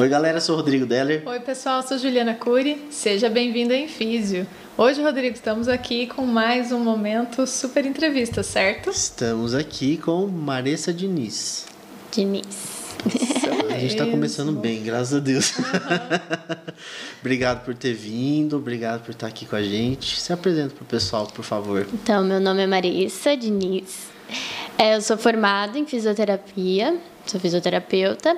Oi, galera, sou o Rodrigo Deller. Oi, pessoal, sou Juliana Cury. Seja bem-vindo a Infísio. Hoje, Rodrigo, estamos aqui com mais um momento super entrevista, certo? Estamos aqui com Maressa Diniz. Diniz. A gente está começando bem, graças a Deus. Uhum. obrigado por ter vindo, obrigado por estar aqui com a gente. Se apresenta para o pessoal, por favor. Então, meu nome é Marissa Diniz. É, eu sou formada em fisioterapia, sou fisioterapeuta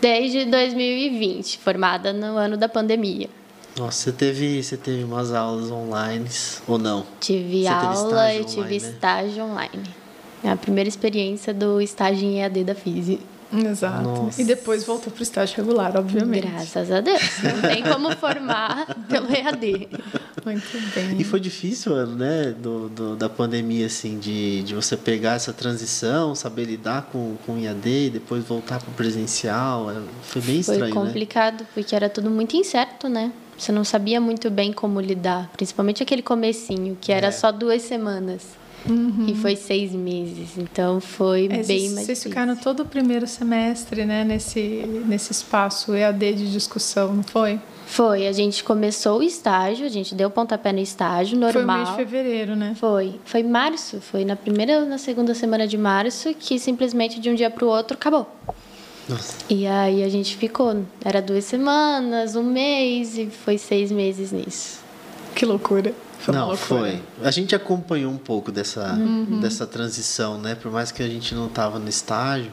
desde 2020, formada no ano da pandemia. Nossa, você teve, você teve umas aulas online ou não? Tive você aula e tive né? estágio online. É a primeira experiência do estágio em EAD da Física. Exato. Nossa. E depois voltou para o estágio regular, obviamente. Graças a Deus. Não tem como formar pelo EAD. Muito bem. E foi difícil, né, do, do, da pandemia, assim, de, de você pegar essa transição, saber lidar com, com IAD e depois voltar para o presencial. É, foi bem estranho, Foi né? complicado, né? porque era tudo muito incerto, né? Você não sabia muito bem como lidar, principalmente aquele comecinho, que era é. só duas semanas. Uhum. E foi seis meses, então foi é, bem vocês, mais Vocês ficaram todo o primeiro semestre, né, nesse, nesse espaço EAD de discussão, não foi? Foi, a gente começou o estágio, a gente deu pontapé no estágio normal. Foi o mês de fevereiro, né? Foi, foi março, foi na primeira ou na segunda semana de março que simplesmente de um dia para o outro acabou. Nossa. E aí a gente ficou, era duas semanas, um mês e foi seis meses nisso. Que loucura. Foi não, foi. A gente acompanhou um pouco dessa, uhum. dessa transição, né? Por mais que a gente não estava no estágio,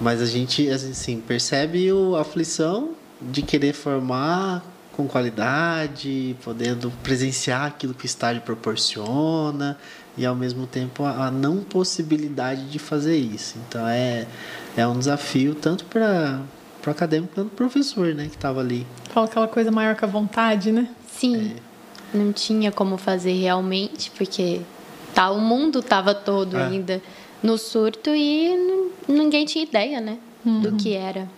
mas a gente, assim, percebe a aflição de querer formar com qualidade, podendo presenciar aquilo que o estágio proporciona e ao mesmo tempo a, não possibilidade de fazer isso. Então é, é um desafio tanto para o acadêmico quanto para o professor, né, que estava ali. Fala aquela coisa maior que a vontade, né? Sim. É não tinha como fazer realmente, porque tá, o mundo estava todo é. ainda no surto e ninguém tinha ideia, né, uhum. do que era.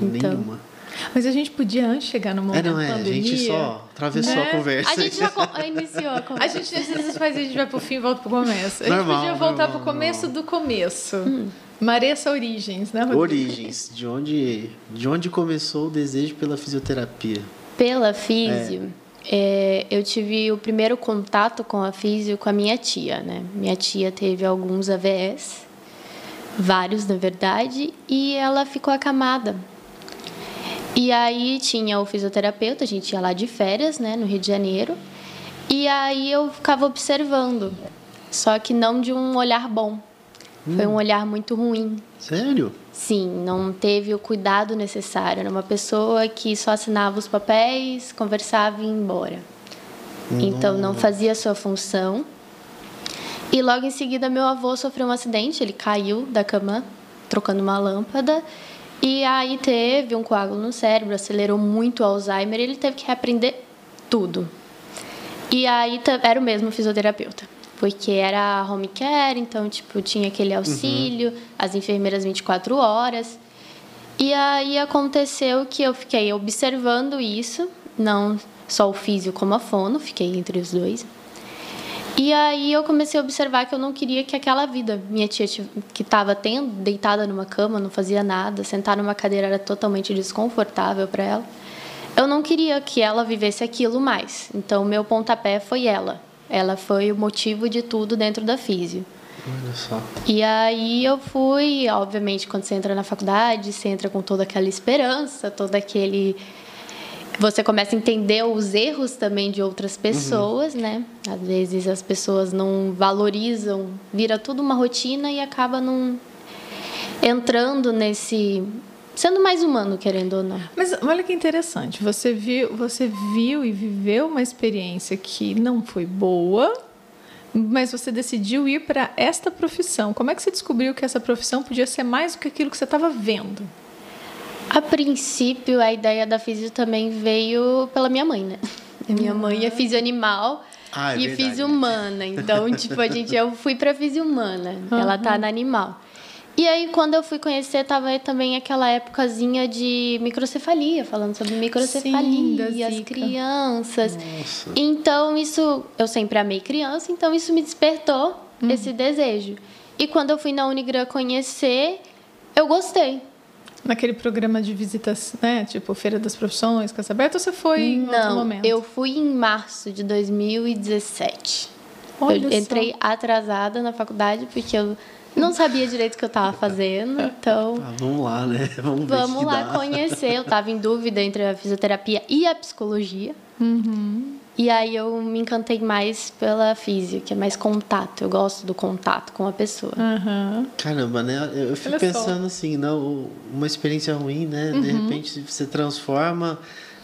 Então, Nenhuma. Mas a gente podia antes chegar no momento é, não é, pandemia. A gente só atravessou né? a conversa. A gente já iniciou a conversa. A gente às vezes faz, a gente vai pro fim e volta pro começo. A gente normal, podia voltar normal, pro começo normal. do começo. Hum. Maressa Origens, né, Rodrigo? Origens, de onde, de onde começou o desejo pela fisioterapia? Pela físio. É. É, eu tive o primeiro contato com a físio com a minha tia, né? Minha tia teve alguns AVS, vários na verdade, e ela ficou acamada. E aí tinha o fisioterapeuta, a gente ia lá de férias, né, no Rio de Janeiro, e aí eu ficava observando, só que não de um olhar bom. Hum. Foi um olhar muito ruim. Sério? Sim, não teve o cuidado necessário. Era uma pessoa que só assinava os papéis, conversava e ia embora. Então não fazia a sua função. E logo em seguida meu avô sofreu um acidente, ele caiu da cama trocando uma lâmpada e aí teve um coágulo no cérebro, acelerou muito o Alzheimer, e ele teve que reaprender tudo. E aí era o mesmo fisioterapeuta porque era home care, então tipo tinha aquele auxílio, uhum. as enfermeiras 24 horas. E aí aconteceu que eu fiquei observando isso, não só o físico como a fono, fiquei entre os dois. E aí eu comecei a observar que eu não queria que aquela vida, minha tia que estava tendo deitada numa cama, não fazia nada, sentar numa cadeira era totalmente desconfortável para ela. Eu não queria que ela vivesse aquilo mais. Então meu pontapé foi ela. Ela foi o motivo de tudo dentro da físio. Olha só. E aí eu fui, obviamente, quando você entra na faculdade, você entra com toda aquela esperança, todo aquele você começa a entender os erros também de outras uhum. pessoas, uhum. né? Às vezes as pessoas não valorizam, vira tudo uma rotina e acaba não entrando nesse sendo mais humano, querendo ou não. Mas olha que interessante, você viu, você viu e viveu uma experiência que não foi boa, mas você decidiu ir para esta profissão. Como é que você descobriu que essa profissão podia ser mais do que aquilo que você estava vendo? A princípio, a ideia da físio também veio pela minha mãe, né? Minha mãe é físio animal ah, é e verdade. físio humana. Então, tipo, a gente, eu fui para físio humana. Uhum. Ela tá na animal. E aí, quando eu fui conhecer, tava também aquela épocazinha de microcefalia, falando sobre microcefalia, as crianças. Nossa. Então, isso, eu sempre amei criança, então isso me despertou uhum. esse desejo. E quando eu fui na Unigram conhecer, eu gostei. Naquele programa de visitas, né? Tipo, Feira das Profissões, Casa Aberta, ou você foi em outro Não, momento? eu fui em março de 2017. Olha eu só. entrei atrasada na faculdade porque eu não sabia direito o que eu estava fazendo, então Ah, vamos lá, né? Vamos ver vamos lá dá. conhecer. Eu estava em dúvida entre a fisioterapia e a psicologia. Uhum. E aí eu me encantei mais pela física, que é mais contato. Eu gosto do contato com a pessoa. Aham. Caramba, né? Eu, eu fico Olha só. pensando assim, não, uma experiência ruim, né? Uhum. De repente você transforma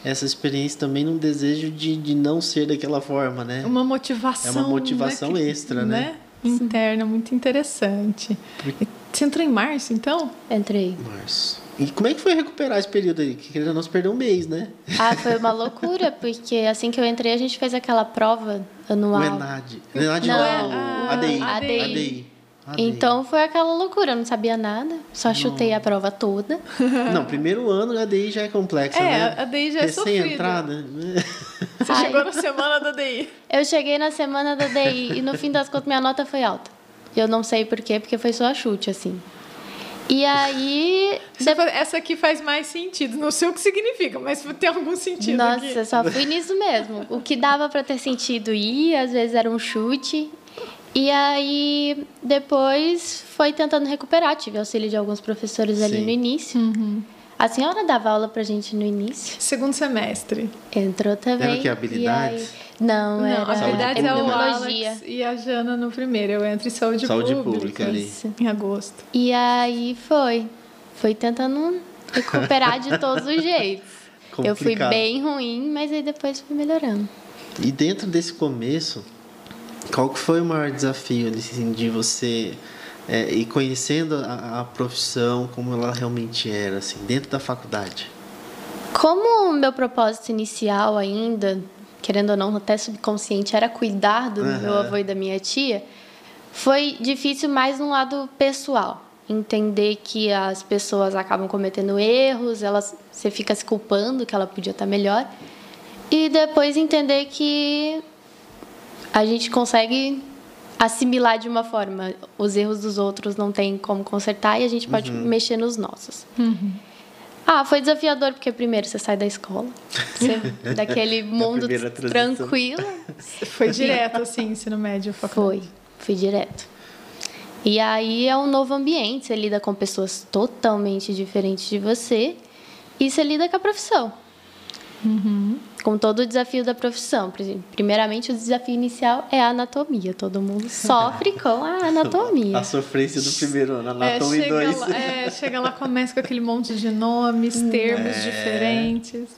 essa experiência também num desejo de, de não ser daquela forma, né? Uma motivação. É uma motivação né, extra, né? Interna, muito interessante. Você entrou em março, então? Entrei. Março. E como é que foi recuperar esse período aí? Que querendo ou não, você perdeu um mês, né? Ah, foi uma loucura, porque assim que eu entrei, a gente fez aquela prova anual. O ENAD. ENAD Não, não, é o a- ADI. ADI. ADI. Então foi aquela loucura, eu não sabia nada, só chutei a prova toda. Não, primeiro ano a ADI já é complexa, É, né? a DI já é Recém-entrada. Você Ai. chegou na semana da DI. Eu cheguei na semana da DI e no fim das contas minha nota foi alta. Eu não sei por quê, porque foi só chute, assim. E aí. Essa aqui faz mais sentido. Não sei o que significa, mas tem algum sentido Nossa, aqui. só fui nisso mesmo. O que dava pra ter sentido ir, às vezes era um chute. E aí, depois foi tentando recuperar. Tive auxílio de alguns professores ali Sim. no início. Uhum. A senhora dava aula pra gente no início. Segundo semestre. Entrou também. Era o quê? Habilidades? Aí- Não, Não, era habilidades é o. Alex e a Jana no primeiro. Eu entro em saúde, Saúde pública. pública ali. Isso. Em agosto. E aí foi. Foi tentando recuperar de todos os jeitos. Eu fui Complicado. bem ruim, mas aí depois fui melhorando. E dentro desse começo, qual que foi o maior desafio assim, de você é, ir conhecendo a, a profissão como ela realmente era, assim, dentro da faculdade? Como o meu propósito inicial ainda, querendo ou não, até subconsciente, era cuidar do Aham. meu avô e da minha tia, foi difícil mais no lado pessoal. Entender que as pessoas acabam cometendo erros, elas, você fica se culpando que ela podia estar melhor. E depois entender que a gente consegue assimilar de uma forma. Os erros dos outros não tem como consertar e a gente pode mexer nos nossos. Ah, foi desafiador porque primeiro você sai da escola, você, daquele mundo tranquilo. Foi direto, assim, ensino médio, faculdade. Foi, fui direto. E aí é um novo ambiente, você lida com pessoas totalmente diferentes de você e você lida com a profissão. Com todo o desafio da profissão. Primeiramente, o desafio inicial é a anatomia. Todo mundo sofre com a anatomia. A sofrência do primeiro ano, É, anatomia chega, 2. lá, é, chega lá, começa com aquele monte de nomes, termos diferentes.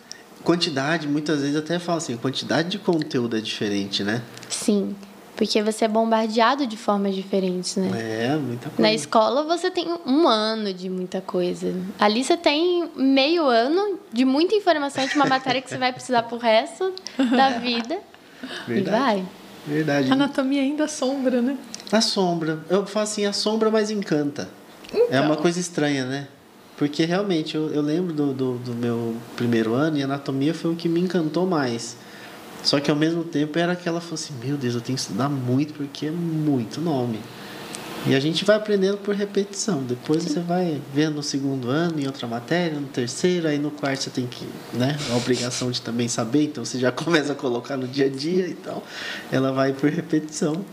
Quantidade, muitas vezes até falo assim, quantidade de conteúdo é diferente, né? Sim, porque você é bombardeado de formas diferentes, né? É, muita coisa. Na escola você tem um ano de muita coisa. Ali você tem meio ano de muita informação de uma matéria que você vai precisar pro resto da vida. E Verdade. vai. Verdade. Anatomia ainda sombra, né? A sombra. Eu falo assim, a sombra mais encanta. É uma coisa estranha, né? Porque realmente eu, eu lembro do, do, do meu primeiro ano e anatomia foi o que me encantou mais. Só que ao mesmo tempo era aquela falou assim, meu Deus, eu tenho que estudar muito porque é muito nome. E a gente vai aprendendo por repetição. Depois você vai vendo no segundo ano, em outra matéria, no terceiro, aí no quarto você tem que, né? A obrigação de também saber, então você já começa a colocar no dia a dia e tal. Ela vai por repetição.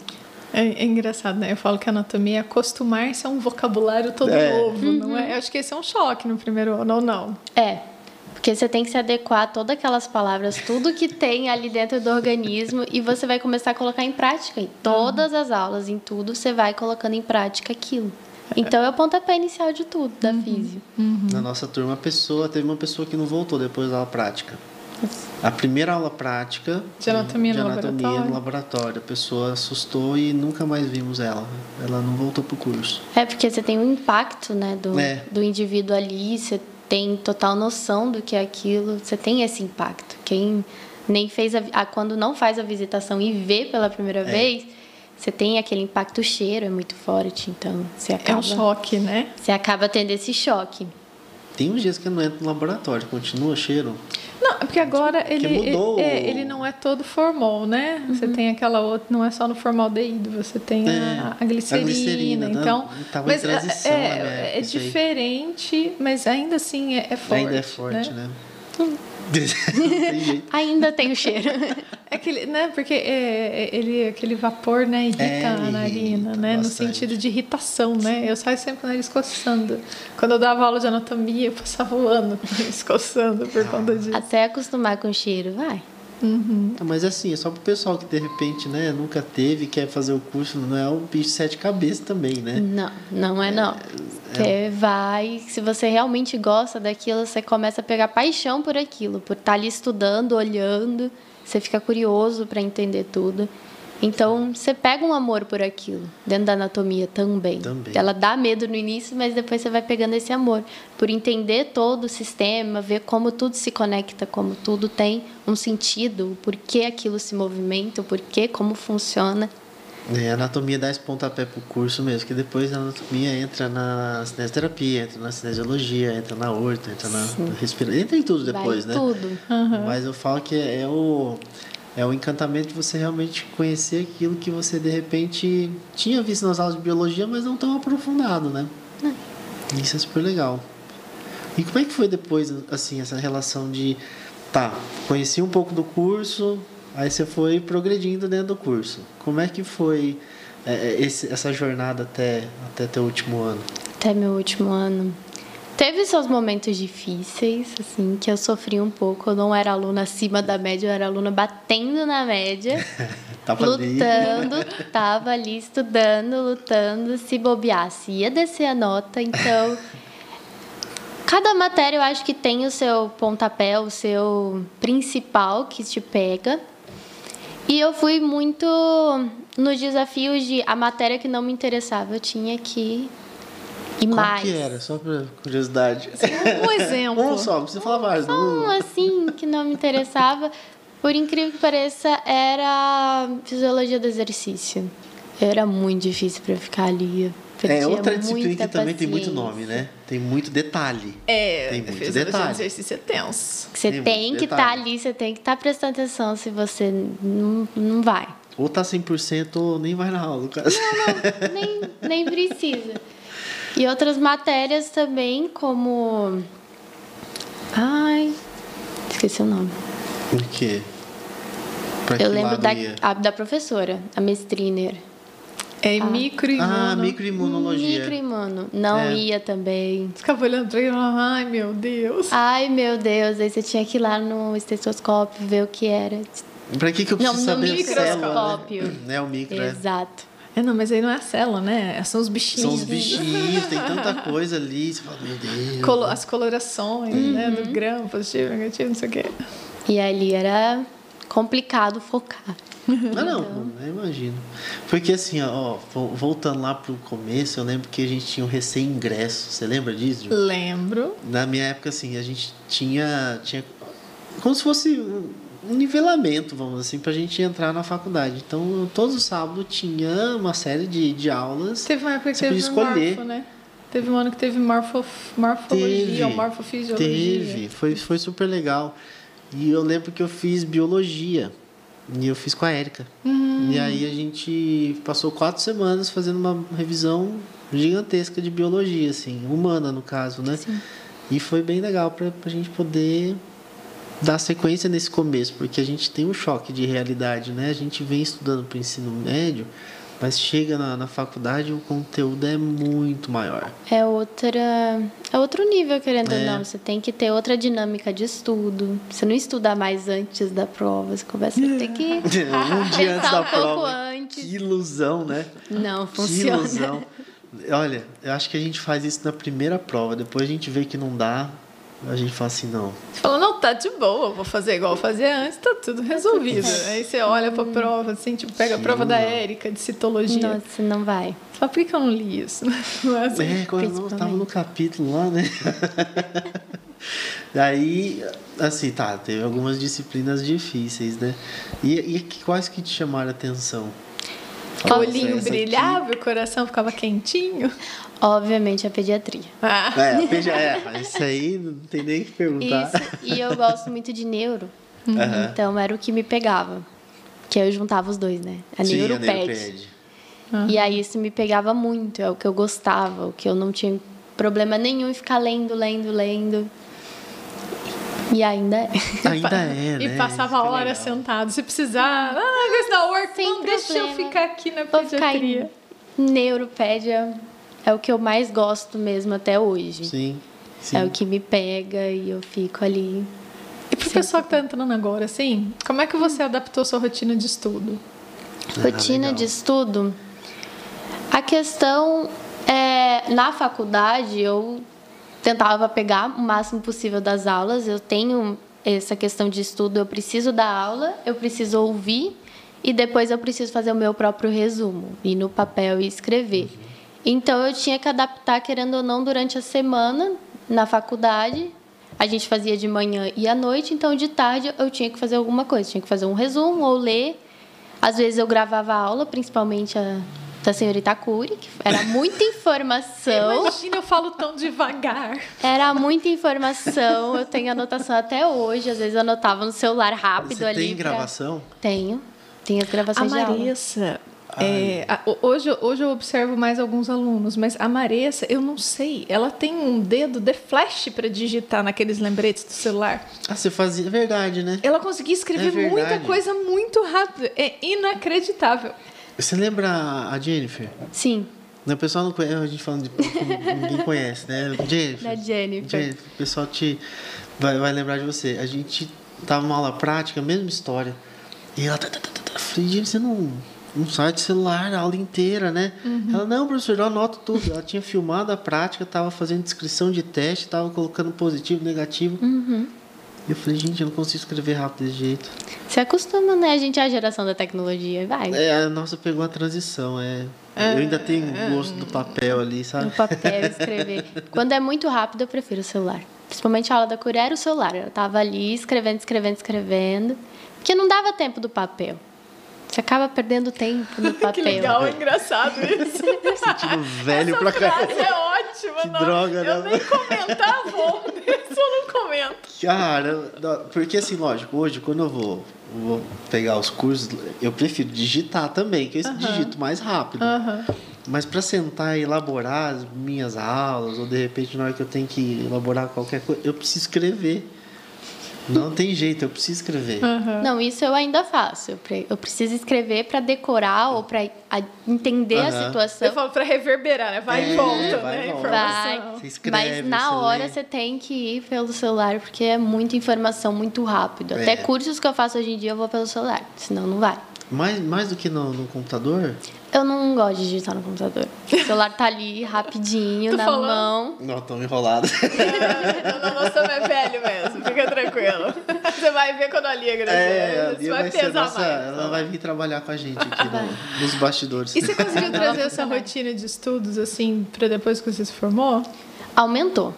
É, é engraçado, né? Eu falo que a anatomia é acostumar-se a um vocabulário todo É. novo, não é? Eu acho que esse é um choque no primeiro ano, ou não? É. Porque você tem que se adequar a todas aquelas palavras, tudo que tem ali dentro do organismo, e você vai começar a colocar em prática. Em todas as aulas, em tudo, você vai colocando em prática aquilo. Então é o pontapé inicial de tudo, da físio. Na nossa turma, a pessoa, teve uma pessoa que não voltou depois da aula prática. A primeira aula prática De anatomia de no anatomia laboratório. no laboratório. A pessoa assustou e nunca mais vimos ela. Ela não voltou pro curso. É porque você tem um impacto, né, do, É. do indivíduo ali, você tem total noção do que é aquilo, você tem esse impacto. Quem nem fez a, ah, quando não faz a visitação e vê pela primeira vez, você tem aquele impacto o cheiro é muito forte, então você É acaba um choque, né? você acaba tendo esse choque. Tem uns dias que eu não entro no laboratório, continua cheiro. Não, é porque agora ele, mudou é, o- ele não é todo formol, né? Você tem aquela outra, não é só no formaldeído, você tem É, a, a glicerina. a glicerina, né? então, Tava em mas transição é, minha é, isso aí. diferente, mas ainda assim é, é forte. Ainda é forte, né? Hum. Ainda tem o cheiro. É aquele, né? Porque é, é- ele, aquele vapor, né, irrita É, a narina, irrita né? No bastante. sentido de irritação, né? Eu saio sempre com o nariz coçando. Quando eu dava aula de anatomia, eu passava o ano com o nariz coçando por conta disso. Até acostumar com o cheiro, vai. Ah, Mas assim, é só pro pessoal que de repente, né, nunca teve, quer fazer o curso, não é o bicho de sete cabeças também, né? Não, não é não. Você vai, se você realmente gosta daquilo, você começa a pegar paixão por aquilo, por estar ali estudando, olhando, você fica curioso para entender tudo. Então, você pega um amor por aquilo, dentro da anatomia também. Também. Ela dá medo no início, mas depois você vai pegando esse amor. Por entender todo o sistema, ver como tudo se conecta, como tudo tem um sentido, o porquê aquilo se movimenta, o porquê, como funciona. É, a anatomia dá esse pontapé pro curso mesmo, que depois a anatomia entra na cinesioterapia, entra na cinesiologia, entra na horta, entra na respiração, entra em tudo depois, vai né? tudo. Mas eu falo que é o é o encantamento de você realmente conhecer aquilo que você de repente tinha visto nas aulas de biologia, mas não tão aprofundado, né? Isso é super legal. E como é que foi depois, assim, essa relação de tá, conheci um pouco do curso, aí você foi progredindo dentro do curso. Como é que foi é, é, esse, essa jornada até até teu último ano? Até meu último ano. Teve seus momentos difíceis, assim, que eu sofri um pouco. Eu não era aluna acima da média, eu era aluna batendo na média, Tava ali. lutando, tava ali estudando, lutando. Se bobeasse, ia descer a nota. Então, cada matéria eu acho que tem o seu pontapé, o seu principal que te pega. E eu fui muito nos desafios de a matéria que não me interessava, eu tinha que ir Qual mais. que era? Só por curiosidade. Um exemplo. Um só, não precisa falar vários. Um não. assim que não me interessava, por incrível que pareça, era fisiologia do exercício. Era muito difícil para ficar ali. É outra disciplina que muita também tem muito paciência. nome, né? Tem muito detalhe. É, Tem muito detalhe. exercício é tenso. Você Tem tem, que estar detalhe. ali, você tem que estar prestando atenção se você não, não vai. Ou tá 100% ou nem vai na aula, no caso. nem, nem precisa. E outras matérias também, como. Ai, esqueci o nome. O quê? Pra Eu que lembro da, a- da professora, a mestriner. É microimuno. Ah, microimunologia. Microimuno. Não É. ia também. Ficava olhando pra ele e falava, ai meu Deus. Ai, meu Deus, aí você tinha que ir lá no estetoscópio ver o que era. Pra que, que eu Não, preciso no saber a célula, microscópio. né? É o micro, né? Exato. É, não, mas aí não é a célula, né? São os bichinhos. São os bichinhos, tem tanta coisa ali. Você fala, meu Deus. Colo- as colorações, né? Uhum. Do grão, positivo, negativo, não sei o quê. E ali era complicado focar. Ah, não, eu imagino. Porque assim, ó, vo- voltando lá pro começo, eu lembro que a gente tinha um recém-ingresso. Você lembra disso? Ju? Lembro. Na minha época, assim, a gente tinha. tinha como se fosse um nivelamento, vamos assim, pra gente entrar na faculdade. Então, todos os sábados tinha uma série de, de aulas. Teve uma época que Você teve escolher. morfo, né? Teve um ano que teve morfo, morfologia ou morfofisiologia. Teve, foi, foi super legal. E eu lembro que eu fiz biologia. E eu fiz com a Érica. Hum. E aí a gente passou quatro semanas fazendo uma revisão gigantesca de biologia, assim, humana no caso, né? E foi bem legal pra, pra gente poder dar sequência nesse começo, porque a gente tem um choque de realidade, né? A gente vem estudando para ensino médio, mas chega na, na faculdade o conteúdo é muito maior. É outra. É outro nível, querendo ou É. não. Você tem que ter outra dinâmica de estudo. Você não estuda mais antes da prova. Você começa a ter que. um dia antes da um pouco prova. antes. Que ilusão, né? Não, Que funciona. ilusão. Olha, eu acho que a gente faz isso na primeira prova, depois a gente vê que não dá, a gente fala assim, não. Você falou, não, tá de boa, vou fazer igual eu fazia antes, tá tudo resolvido. Aí você olha pra prova, assim, tipo, pega a prova da Érica, de citologia. Nossa, não vai. Fala, por que eu não li isso? Não é assim? É, quando eu estava no capítulo lá, né? Aí, assim, tá, teve algumas disciplinas difíceis, né? E, e quais que te chamaram a atenção? O olhinho brilhava, o coração ficava quentinho. Obviamente a pediatria. Ah. É, pedia, é, isso aí não tem nem que perguntar. Isso, e eu gosto muito de neuro. Uhum. Então era o que me pegava. Que eu juntava os dois, né? A Sim, neuroped. Uhum. E aí isso me pegava muito, é o que eu gostava, o que eu não tinha problema nenhum em ficar lendo, lendo, lendo. E ainda é. Ainda é, né? E passava horas sentado. Se precisar, ah, not work, Sem não, deixa eu ficar aqui na pediatria. Neuropédia é o que eu mais gosto mesmo até hoje. Sim, sim. É o que me pega e eu fico ali. E pro pessoal que tá entrando agora, assim, como é que você adaptou sua rotina de estudo? Rotina ah, de estudo? A questão é, na faculdade eu tentava pegar o máximo possível das aulas. Eu tenho essa questão de estudo, eu preciso dar aula, eu preciso ouvir e depois eu preciso fazer o meu próprio resumo, ir no papel e escrever. Então eu tinha que adaptar, querendo ou não, durante a semana na faculdade. A gente fazia de manhã e à noite, então de tarde eu tinha que fazer alguma coisa, tinha que fazer um resumo ou ler. Às vezes eu gravava a aula, principalmente a da senhorita Curi, que era muita informação. Imagina, eu falo tão devagar. Era muita informação, eu tenho anotação até hoje, às vezes eu anotava no celular rápido Você ali. Tem pra... gravação? Tenho. Tenho as gravações a Marissa, é, hoje, hoje eu observo mais alguns alunos, mas a Maressa, eu não sei, ela tem um dedo de flash para digitar naqueles lembretes do celular. Ah, você fazia, é verdade, né? Ela conseguia escrever é muita coisa muito rápido, é inacreditável. Você lembra a Jennifer? Sim. O pessoal não conhece, a gente falando de ninguém conhece, né? Jennifer. Da Jennifer. Jennifer. O pessoal te vai, vai lembrar de você. A gente tava numa aula prática, mesma história. E ela tá, tá, tá, tá. tá. Falei, Jennifer, você não, não sai de celular a aula inteira, né? Uhum. Ela, não, professor, eu anoto tudo. Ela tinha filmado a prática, tava fazendo descrição de teste, tava colocando positivo, negativo. Uhum. E eu falei, gente, eu não consigo escrever rápido desse jeito. Se acostuma, né? A gente é a geração da tecnologia, vai. É, a nossa pegou a transição, é. é eu ainda tenho é, gosto do papel ali, sabe? Do papel, escrever. Quando é muito rápido, eu prefiro o celular. Principalmente a aula da Coreia era o celular. Eu tava ali escrevendo, escrevendo, escrevendo. Porque não dava tempo do papel. Você acaba perdendo tempo no papel. que legal, é engraçado isso. Sentindo velho Essa pra caramba. é ótima. Que não, droga, eu né? nem comentava, isso eu não comento. Cara, porque assim, lógico, hoje quando eu vou, vou pegar os cursos, eu prefiro digitar também, que eu uh -huh. digito mais rápido. Uh -huh. Mas para sentar e elaborar as minhas aulas, ou de repente na hora que eu tenho que elaborar qualquer coisa, eu preciso escrever. Não tem jeito, eu preciso escrever. Uhum. Não, isso eu ainda faço. Eu preciso escrever para decorar ou para entender uhum. a situação. Eu falo para reverberar, né? Vai é, e volta, vai né? Volta. Vai. Você escreve, Mas na você hora lê. você tem que ir pelo celular, porque é muita informação muito rápido. É. Até cursos que eu faço hoje em dia eu vou pelo celular, senão não vai. Mais, mais do que no, no computador? Eu não gosto de digitar no computador. O celular tá ali rapidinho, na falando? mão. Não, tô enrolado. Não, não, nossa, é velho mesmo, fica tranquilo. Você vai ver quando a Lia crescer. É, Lia vai, vai pesar nossa, mais. Ela vai vir trabalhar com a gente aqui no, nos bastidores. E você conseguiu trazer essa rotina de estudos, assim, para depois que você se formou? Aumentou.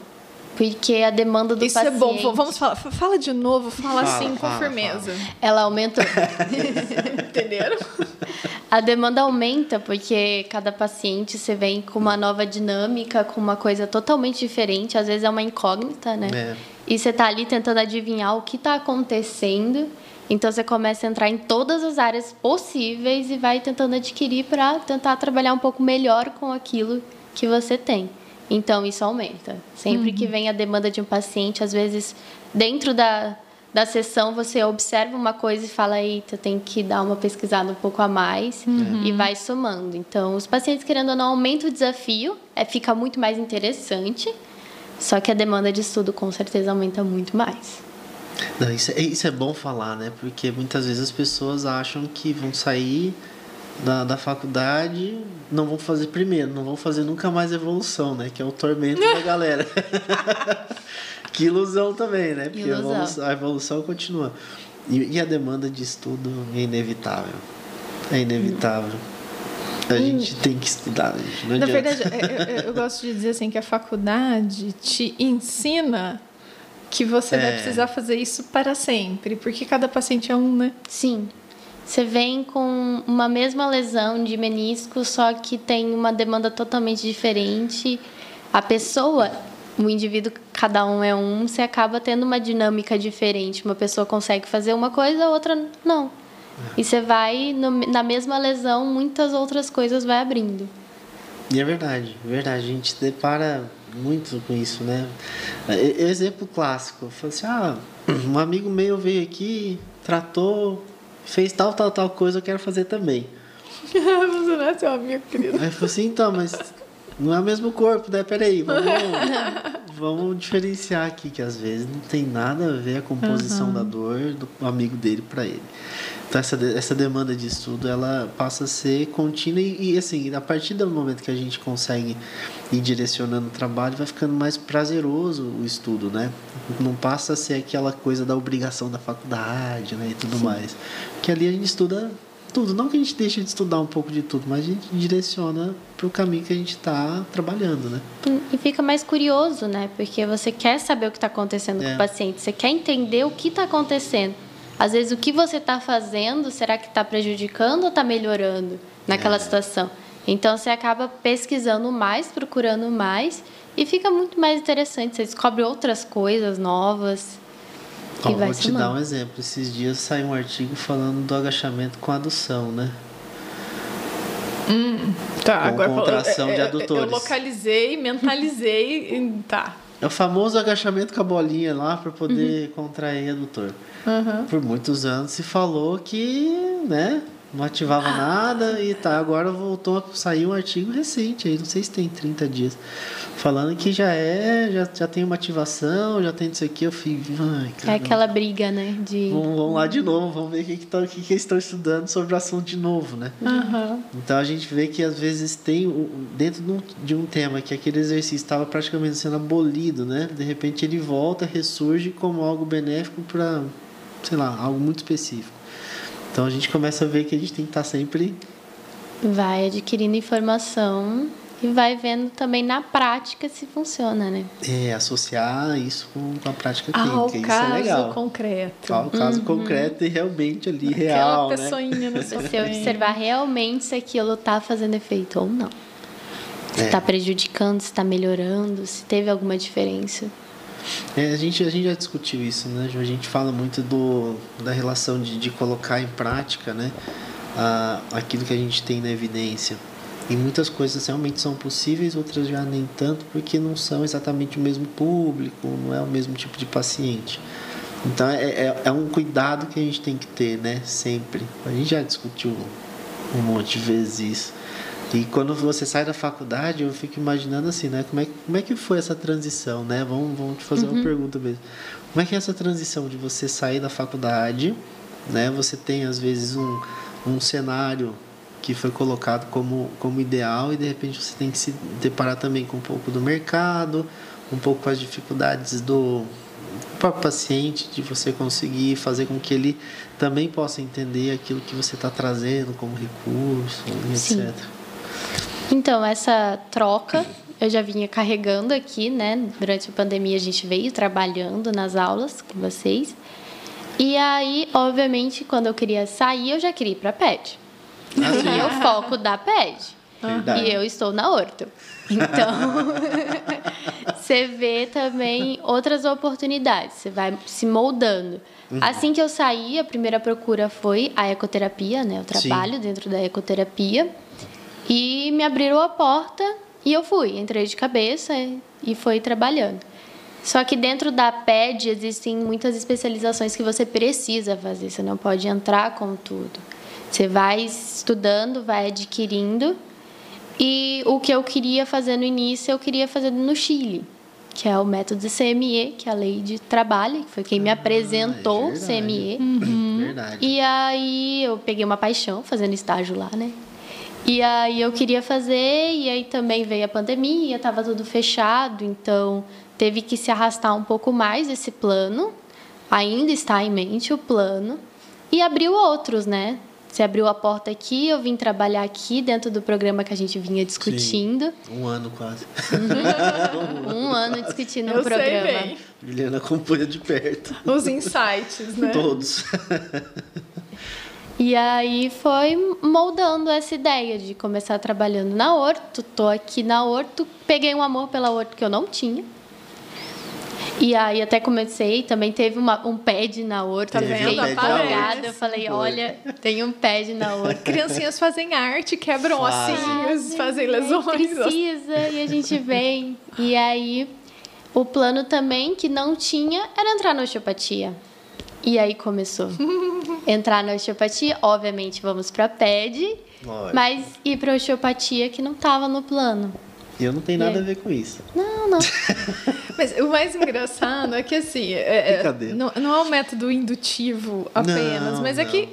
Porque a demanda do Isso paciente... Isso é bom. Vamos falar. Fala de novo. Fala, fala assim, fala, com firmeza. Fala. Ela aumentou. Entenderam? A demanda aumenta porque cada paciente você vem com uma nova dinâmica, com uma coisa totalmente diferente. Às vezes é uma incógnita, né? É. E você está ali tentando adivinhar o que está acontecendo. Então você começa a entrar em todas as áreas possíveis e vai tentando adquirir para tentar trabalhar um pouco melhor com aquilo que você tem. Então, isso aumenta. Sempre uhum. que vem a demanda de um paciente, às vezes, dentro da, da sessão, você observa uma coisa e fala, eita, tem que dar uma pesquisada um pouco a mais uhum. e vai somando. Então, os pacientes, querendo ou não, aumenta o desafio, é, fica muito mais interessante, só que a demanda de estudo, com certeza, aumenta muito mais. Não, isso, é, isso é bom falar, né? Porque muitas vezes as pessoas acham que vão sair da, da faculdade não vão fazer primeiro, não vão fazer nunca mais evolução, né? Que é o tormento da galera. que ilusão também, né? Porque ilusão. A, evolução, a evolução continua. E, e, a demanda de estudo é inevitável. É inevitável. A hum. gente tem que estudar. Não Na verdade, eu, eu, eu, gosto de dizer assim que a faculdade te ensina que você é. vai precisar fazer isso para sempre, porque cada paciente é um, né? Sim. Você vem com uma mesma lesão de menisco, só que tem uma demanda totalmente diferente. A pessoa, o indivíduo, cada um é um, você acaba tendo uma dinâmica diferente. Uma pessoa consegue fazer uma coisa, a outra não. E você vai, no, na mesma lesão, muitas outras coisas vai abrindo. E é verdade, é verdade. A gente depara muito com isso, né? Exemplo clássico. Falei assim, ah, um amigo meu veio aqui, tratou, fez tal, tal, tal coisa, eu quero fazer também. Você não é seu amigo, querido. Aí eu falei assim, então, mas não é o mesmo corpo, né? Peraí, vamos, vamos diferenciar aqui, que às vezes não tem nada a ver a composição uhum. da dor do amigo dele para ele. Então essa, essa demanda de estudo ela passa a ser contínua e, e, assim, a partir do momento que a gente consegue ir direcionando o trabalho, vai ficando mais prazeroso o estudo, né? Não passa a ser aquela coisa da obrigação da faculdade, né, e tudo Sim. mais. Porque ali a gente estuda tudo, não que a gente deixe de estudar um pouco de tudo, mas a gente direciona para o caminho que a gente está trabalhando, né? E fica mais curioso, né? Porque você quer saber o que está acontecendo é. com o paciente, você quer entender o que está acontecendo às vezes, o que você está fazendo, será que está prejudicando ou está melhorando naquela é. situação? Então, você acaba pesquisando mais, procurando mais e fica muito mais interessante. Você descobre outras coisas novas. Ó, vou te dar um exemplo. Esses dias saiu um artigo falando do agachamento com adução, né? Hum, tá, com agora contração de adutores. Eu localizei, mentalizei, tá. É o famoso agachamento com a bolinha lá para poder uhum. contrair adutor. Uhum. Por muitos anos se falou que, né, não ativava nada e tá, agora voltou a sair um artigo recente aí, não sei se tem 30 dias, falando que já é, já, já tem uma ativação, já tem isso aqui, eu fico, ai, É aquela briga, né, de... Vamos, vamos lá de novo, vamos ver o que, que, tá, que, que eles estão estudando sobre o assunto de novo, né? Uhum. Então a gente vê que às vezes tem, dentro de um, de um tema que aquele exercício estava praticamente sendo abolido, né? De repente ele volta, ressurge como algo benéfico para sei lá, algo muito específico. Então a gente começa a ver que a gente tem que estar sempre. Vai adquirindo informação e vai vendo também na prática se funciona, né? É, associar isso com, a prática Ao clínica. Caso isso é legal. concreto. Ao caso uhum. concreto e realmente ali Aquela real. Aquela pessoinha né? no Você observar realmente se aquilo está fazendo efeito ou não. Se está é. prejudicando, se está melhorando, se teve alguma diferença. É, a, gente, a gente já discutiu isso, né, A gente fala muito do, da relação de, de colocar em prática, né? A, aquilo que a gente tem na evidência. E muitas coisas realmente são possíveis, outras já nem tanto, porque não são exatamente o mesmo público, não é o mesmo tipo de paciente. Então é, é, é um cuidado que a gente tem que ter, né? Sempre. A gente já discutiu um monte de vezes isso. E quando você sai da faculdade, eu fico imaginando assim, né? Como é, como é que foi essa transição, né? Vamos, vamos te fazer uhum. uma pergunta mesmo. Como é que é essa transição de você sair da faculdade, né? Você tem, às vezes, um, um cenário que foi colocado como, como ideal e, de repente, você tem que se deparar também com um pouco do mercado, um pouco com as dificuldades do próprio paciente, de você conseguir fazer com que ele também possa entender aquilo que você está trazendo como recurso, Sim. etc. Então, essa troca eu já vinha carregando aqui, né? Durante a pandemia a gente veio trabalhando nas aulas com vocês. E aí, obviamente, quando eu queria sair, eu já queria ir para a PED. Ah, e o foco da PED. Verdade. E eu estou na Orto. Então, você vê também outras oportunidades, você vai se moldando. Uhum. Assim que eu saí, a primeira procura foi a ecoterapia, né? O trabalho Sim. dentro da ecoterapia. E me abriram a porta e eu fui. Entrei de cabeça e fui trabalhando. Só que dentro da PED existem muitas especializações que você precisa fazer, você não pode entrar com tudo. Você vai estudando, vai adquirindo. E o que eu queria fazer no início, eu queria fazer no Chile, que é o método de CME, que é a lei de trabalho, que foi quem me ah, apresentou é CME. Uhum. Verdade. E aí eu peguei uma paixão fazendo estágio lá, né? E aí eu queria fazer, e aí também veio a pandemia, estava tudo fechado, então teve que se arrastar um pouco mais esse plano. Ainda está em mente o plano. E abriu outros, né? Você abriu a porta aqui, eu vim trabalhar aqui dentro do programa que a gente vinha discutindo. Sim, um ano quase. um ano discutindo o um programa. Sei bem. Juliana acompanha de perto. Os insights, né? Todos. E aí foi moldando essa ideia de começar trabalhando na Horto. Tô aqui na Horto, peguei um amor pela Horto que eu não tinha. E aí até comecei, também teve uma, um pad na Horto. Tá vendo? Fiquei empolgada, eu falei, olha, tem um pad na Horto. Criancinhas fazem arte, quebram Fazem. ossinhos, fazem Aí lesões. Precisa, e a gente vem. E aí, o plano também que não tinha era entrar na osteopatia. E aí começou. Entrar na osteopatia, obviamente vamos para PED, Lógico. mas ir para osteopatia que não estava no plano. E eu não tenho E nada aí? a ver com isso. Não, não. Mas o mais engraçado é que assim, é- é- Brincadeira. não, não é um método indutivo apenas, Não, mas é não. que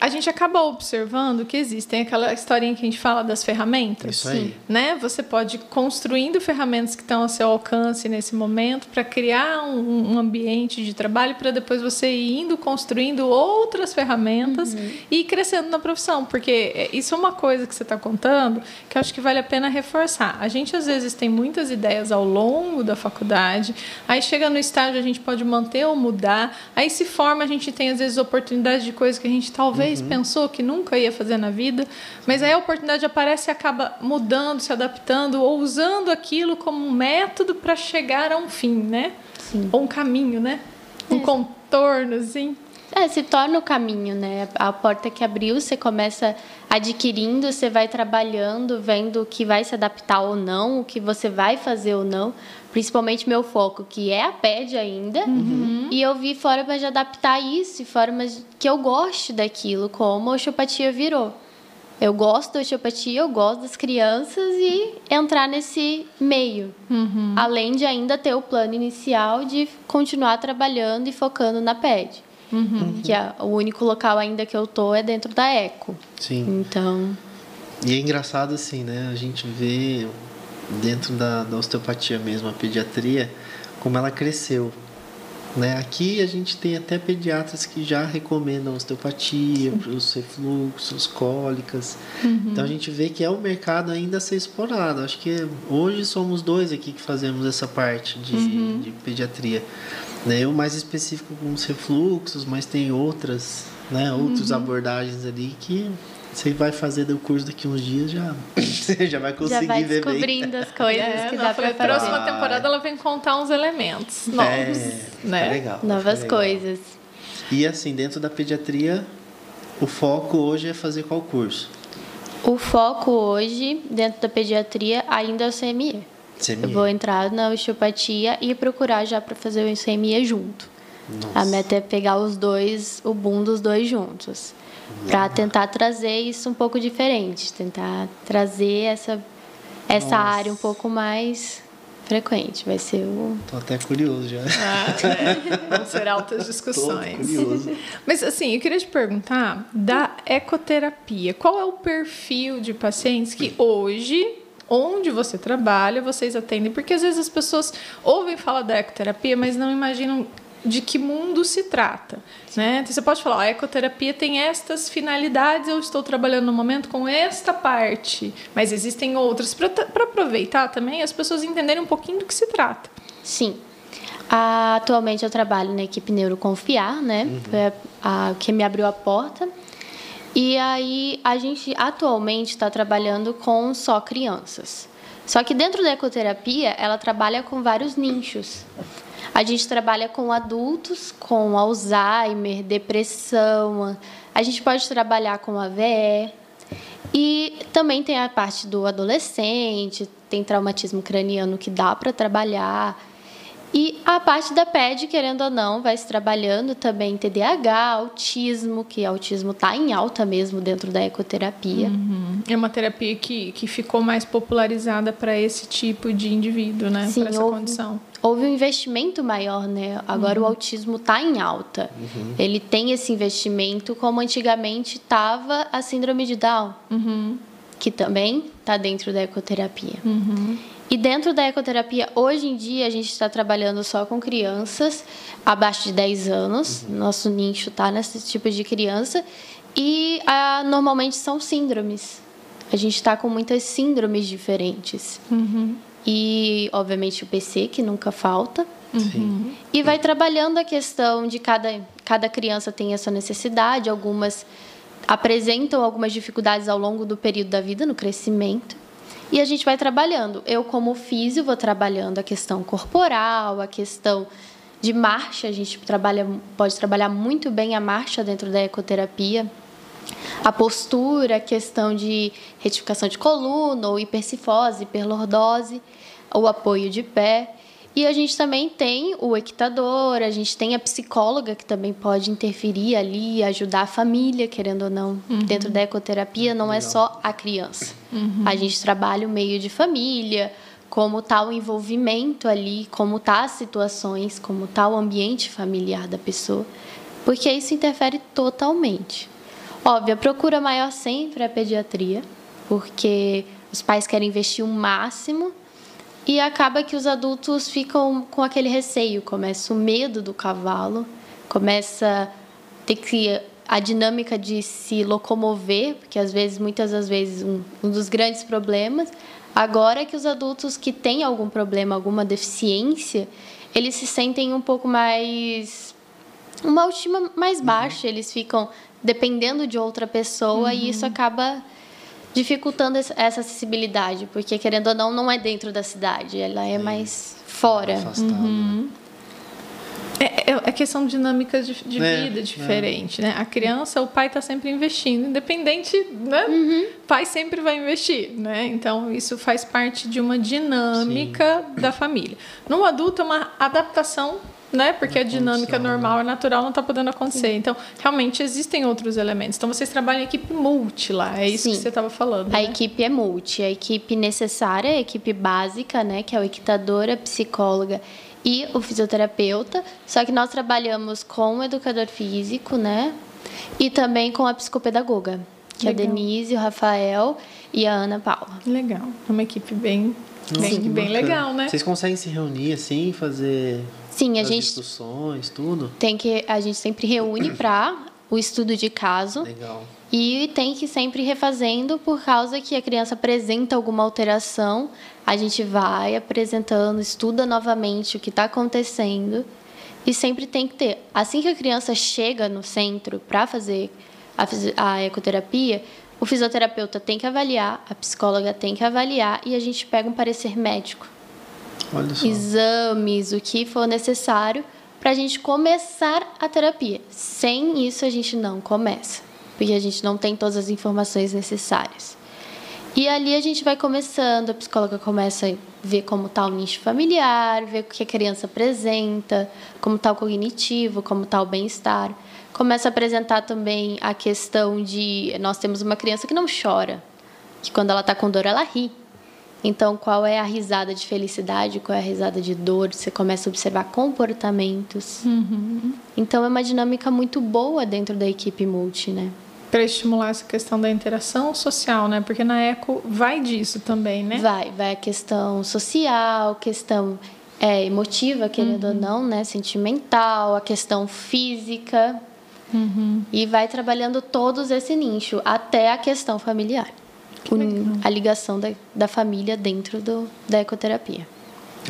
a gente acaba observando que existem aquela historinha que a gente fala das ferramentas. Isso aí. Né? Você pode ir construindo ferramentas que estão ao seu alcance nesse momento para criar um, um ambiente de trabalho para depois você ir indo construindo outras ferramentas e ir crescendo na profissão. Porque isso é uma coisa que você está contando que eu acho que vale a pena reforçar. A gente às vezes tem muitas ideias ao longo da faculdade, aí chega no estágio a gente pode manter ou mudar, aí se forma a gente tem às vezes oportunidades de coisas que a gente talvez pensou que nunca ia fazer na vida, mas aí a oportunidade aparece e acaba mudando, se adaptando ou usando aquilo como um método para chegar a um fim, né? Sim. Ou um caminho, né? Um contorno, assim. É, se torna o caminho, né? A porta que abriu, você começa adquirindo, você vai trabalhando, vendo o que vai se adaptar ou não, o que você vai fazer ou não. Principalmente meu foco, que é a PED ainda. E eu vi formas de adaptar isso, e formas que eu goste daquilo, como a osteopatia virou. Eu gosto da osteopatia, eu gosto das crianças e entrar nesse meio. Além de ainda ter o plano inicial de continuar trabalhando e focando na PED. Que é o único local ainda que eu tô é dentro da Eco. Sim. Então, E é engraçado assim, né? A gente vê dentro da, da osteopatia mesmo, a pediatria, como ela cresceu. Né? Aqui a gente tem até pediatras que já recomendam osteopatia para os refluxos, cólicas. Então a gente vê que é um mercado ainda a ser explorado. Acho que hoje somos dois aqui que fazemos essa parte de, de pediatria. Né? Eu mais específico com os refluxos, mas tem outras, né? outras abordagens ali que você vai fazer do curso daqui uns dias já, você já vai já conseguir vai ver bem. descobrindo as coisas É, que dá para fazer. próxima temporada ela vem contar uns elementos novos, É, né? legal. Novas legal. coisas. E assim, dentro da pediatria, o foco hoje é fazer qual curso? O foco hoje, dentro da pediatria, ainda é o CME. CME. Eu vou entrar na osteopatia e procurar já para fazer o CME junto. Nossa. A meta é pegar os dois, o boom dos dois juntos. Para tentar trazer isso um pouco diferente, tentar trazer essa, essa Nossa. área um pouco mais frequente. Vai ser o. Tô até curioso já. Ah, é. Vão ser altas Tô discussões. curioso. Mas assim, eu queria te perguntar da ecoterapia. Qual é o perfil de pacientes que hoje, onde você trabalha, vocês atendem? Porque às vezes as pessoas ouvem falar da ecoterapia, mas não imaginam de que mundo se trata, né? Então, você pode falar, "Ó, a ecoterapia tem estas finalidades, eu estou trabalhando no momento com esta parte, mas existem outras para aproveitar também as pessoas entenderem um pouquinho do que se trata. Sim. Ah, Atualmente eu trabalho na equipe Neuroconfiar, né? Foi a, a que me abriu a porta. E aí a gente atualmente está trabalhando com só crianças. Só que dentro da ecoterapia ela trabalha com vários nichos. A gente trabalha com adultos, com Alzheimer, depressão. A gente pode trabalhar com AVE. E também tem a parte do adolescente, tem traumatismo craniano que dá para trabalhar. E a parte da PED, querendo ou não, vai se trabalhando também TDAH, autismo, que autismo está em alta mesmo dentro da ecoterapia. É uma terapia que, que ficou mais popularizada para esse tipo de indivíduo, né? Para essa houve- condição. Houve um investimento maior, né? Agora o autismo está em alta. Ele tem esse investimento, como antigamente estava a síndrome de Down, que também está dentro da ecoterapia. E dentro da ecoterapia, hoje em dia, a gente está trabalhando só com crianças abaixo de 10 anos. Nosso nicho está nesse tipo de criança. E ah, normalmente são síndromes. A gente está com muitas síndromes diferentes. E, obviamente, o PC, que nunca falta. Sim. E vai trabalhando a questão de cada, cada criança tem a sua necessidade, algumas apresentam algumas dificuldades ao longo do período da vida, no crescimento. E a gente vai trabalhando. Eu, como físio, vou trabalhando a questão corporal, a questão de marcha. A gente trabalha, pode trabalhar muito bem a marcha dentro da ecoterapia. A postura, a questão de retificação de coluna, ou hipercifose, hiperlordose, o apoio de pé. E a gente também tem o equitador, a gente tem a psicóloga que também pode interferir ali, ajudar a família, querendo ou não. Uhum. Dentro da ecoterapia não é só a criança. Uhum. A gente trabalha o meio de família, como está o envolvimento ali, como está as situações, como está o ambiente familiar da pessoa, porque isso interfere totalmente. Óbvio, a procura maior sempre é a pediatria, porque os pais querem investir o máximo e acaba que os adultos ficam com aquele receio, começa o medo do cavalo, começa a ter que a dinâmica de se locomover, porque às vezes, muitas das vezes, um, um dos grandes problemas. Agora que os adultos que têm algum problema, alguma deficiência, eles se sentem um pouco mais uma autoestima mais baixa, uhum. eles ficam dependendo de outra pessoa uhum. e isso acaba dificultando essa acessibilidade, porque querendo ou não, não é dentro da cidade, ela é, é. mais fora. Uhum. É, é, é questão de dinâmicas de, de é, vida diferente, é. né? A criança, o pai está sempre investindo, independente, né? Uhum. O pai sempre vai investir, né? Então isso faz parte de uma dinâmica Sim. da família. No adulto é uma adaptação né? Porque a dinâmica normal e natural não está podendo acontecer. Sim. Então, realmente existem outros elementos. Então, vocês trabalham em equipe multi lá, é isso Sim. que você estava falando. A né? equipe é multi, a equipe necessária, a equipe básica, né? Que é o equitador, a psicóloga e o fisioterapeuta. Só que nós trabalhamos com o educador físico, né? E também com a psicopedagoga, que Legal. é a Denise, o Rafael e a Ana Paula. Legal. É uma equipe bem, bem, bem legal, né? Vocês conseguem se reunir assim, fazer Sim, a gente discussões, tudo. Tem que a gente sempre reúne para o estudo de caso. Legal. E tem que sempre refazendo por causa que a criança apresenta alguma alteração, a gente vai apresentando, estuda novamente o que está acontecendo e sempre tem que ter. Assim que a criança chega no centro para fazer a, a ecoterapia, o fisioterapeuta tem que avaliar, a psicóloga tem que avaliar e a gente pega um parecer médico exames, o que for necessário para a gente começar a terapia. Sem isso, a gente não começa, porque a gente não tem todas as informações necessárias. E ali a gente vai começando, a psicóloga começa a ver como está o nicho familiar, ver o que a criança apresenta, como está o cognitivo, como está o bem-estar. Começa a apresentar também a questão de. Nós temos uma criança que não chora, que quando ela está com dor, ela ri. Então, qual é a risada de felicidade, qual é a risada de dor? Você começa a observar comportamentos. Uhum. Então, é uma dinâmica muito boa dentro da equipe multi, né? Para estimular essa questão da interação social, né? Porque na eco vai disso também, né? Vai, vai a questão social, questão é, emotiva, querendo uhum. ou não, né? Sentimental, a questão física. Uhum. E vai trabalhando todos esse nicho, até a questão familiar a ligação da, da família dentro do, da ecoterapia.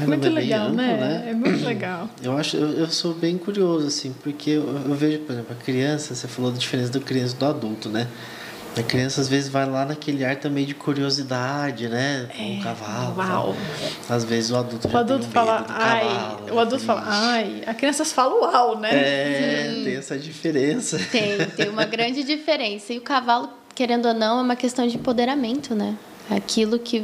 muito é legal, amplo, né? né? É muito legal. Eu acho, eu, eu sou bem curioso assim, porque eu, eu, vejo, por exemplo, a criança, você falou da diferença da criança e do adulto, né? A criança às vezes vai lá naquele ar também de curiosidade, né? Com é, o cavalo. Uau. Às vezes o adulto o adulto fala, ai, cavalo, o adulto fala, ai, a criança fala uau, né? É, tem essa diferença. Tem, tem uma grande diferença. E o cavalo querendo ou não, é uma questão de empoderamento, né? Aquilo que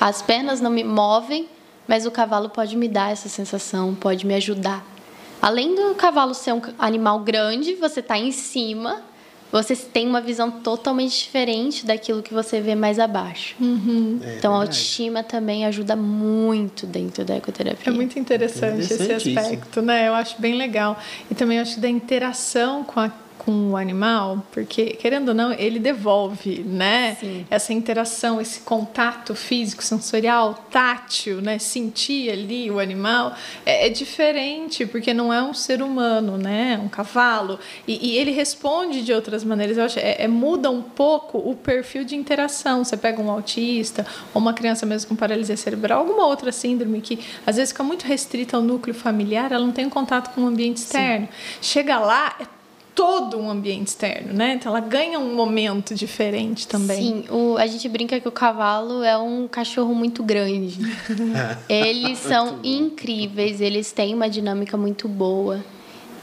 as pernas não me movem, mas o cavalo pode me dar essa sensação, pode me ajudar. Além do cavalo ser um animal grande, você está em cima, você tem uma visão totalmente diferente daquilo que você vê mais abaixo. Uhum. É então, a autoestima também ajuda muito dentro da ecoterapia. É muito interessante esse aspecto, né? Eu acho bem legal. E também acho da interação com a com o animal, porque querendo ou não, ele devolve, né? Sim. Essa interação, esse contato físico, sensorial, tátil, né? Sentir ali o animal é, é diferente, porque não é um ser humano, né? Um cavalo e, e ele responde de outras maneiras. Eu acho é, é, muda um pouco o perfil de interação. Você pega um autista ou uma criança mesmo com paralisia cerebral, alguma outra síndrome que às vezes fica muito restrita ao núcleo familiar, ela não tem contato com o ambiente externo. Sim. Chega lá, é todo um ambiente externo, né? Então ela ganha um momento diferente também. Sim, o, a gente brinca que o cavalo é um cachorro muito grande. eles são incríveis, eles têm uma dinâmica muito boa.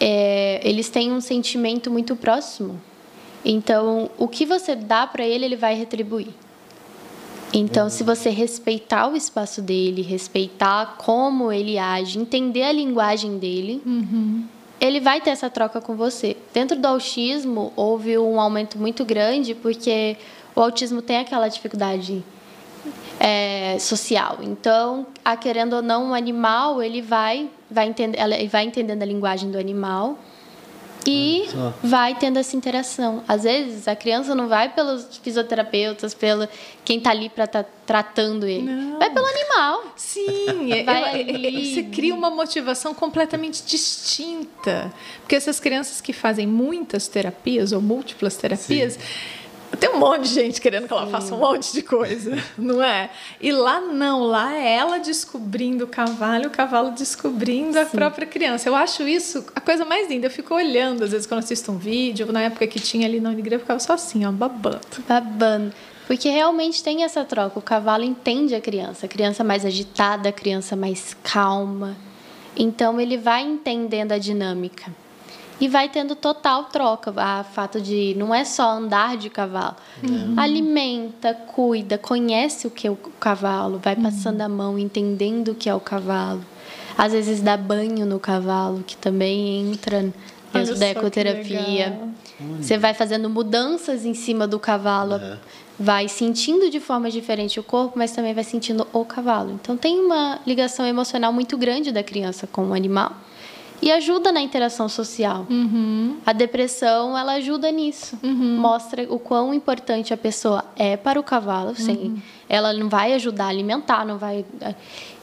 É, eles têm um sentimento muito próximo. Então, o que você dá para ele, ele vai retribuir. Então, se você respeitar o espaço dele, respeitar como ele age, entender a linguagem dele, uhum. Ele vai ter essa troca com você. Dentro do autismo, houve um aumento muito grande porque o autismo tem aquela dificuldade é, social. Então, a, querendo ou não, um animal, ele vai, vai, entender, ele vai entendendo a linguagem do animal e vai tendo essa interação. Às vezes a criança não vai pelos fisioterapeutas, pelo quem está ali para estar tá tratando ele. Não. Vai pelo animal. Sim, vai você cria uma motivação completamente distinta. Porque essas crianças que fazem muitas terapias ou múltiplas terapias, Sim tem um monte de gente querendo que ela Sim. faça um monte de coisa, não é? E lá não, lá é ela descobrindo o cavalo, o cavalo descobrindo Sim. a própria criança. Eu acho isso a coisa mais linda. Eu fico olhando, às vezes, quando assisto um vídeo, na época que tinha ali na Unigreia, eu ficava só assim, ó, babando. Babando. Porque realmente tem essa troca. O cavalo entende a criança, a criança mais agitada, a criança mais calma. Então ele vai entendendo a dinâmica e vai tendo total troca. A fato de não é só andar de cavalo, uhum. alimenta, cuida, conhece o que é o cavalo, vai passando uhum. a mão, entendendo o que é o cavalo. Às vezes dá banho no cavalo, que também entra dentro Olha da ecoterapia. Você vai fazendo mudanças em cima do cavalo, uhum. vai sentindo de forma diferente o corpo, mas também vai sentindo o cavalo. Então tem uma ligação emocional muito grande da criança com o animal e ajuda na interação social. Uhum. A depressão, ela ajuda nisso. Uhum. Mostra o quão importante a pessoa é para o cavalo. Uhum. Sem, ela não vai ajudar a alimentar, não vai...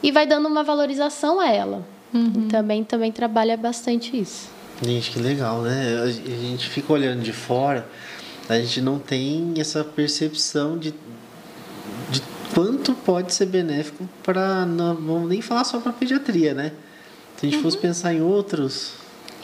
E vai dando uma valorização a ela. Uhum. Também, também trabalha bastante isso. Gente, que legal, né? A gente fica olhando de fora, a gente não tem essa percepção de, de quanto pode ser benéfico para... Não vamos nem falar só para pediatria, né? Se a gente uhum. fosse pensar em outros.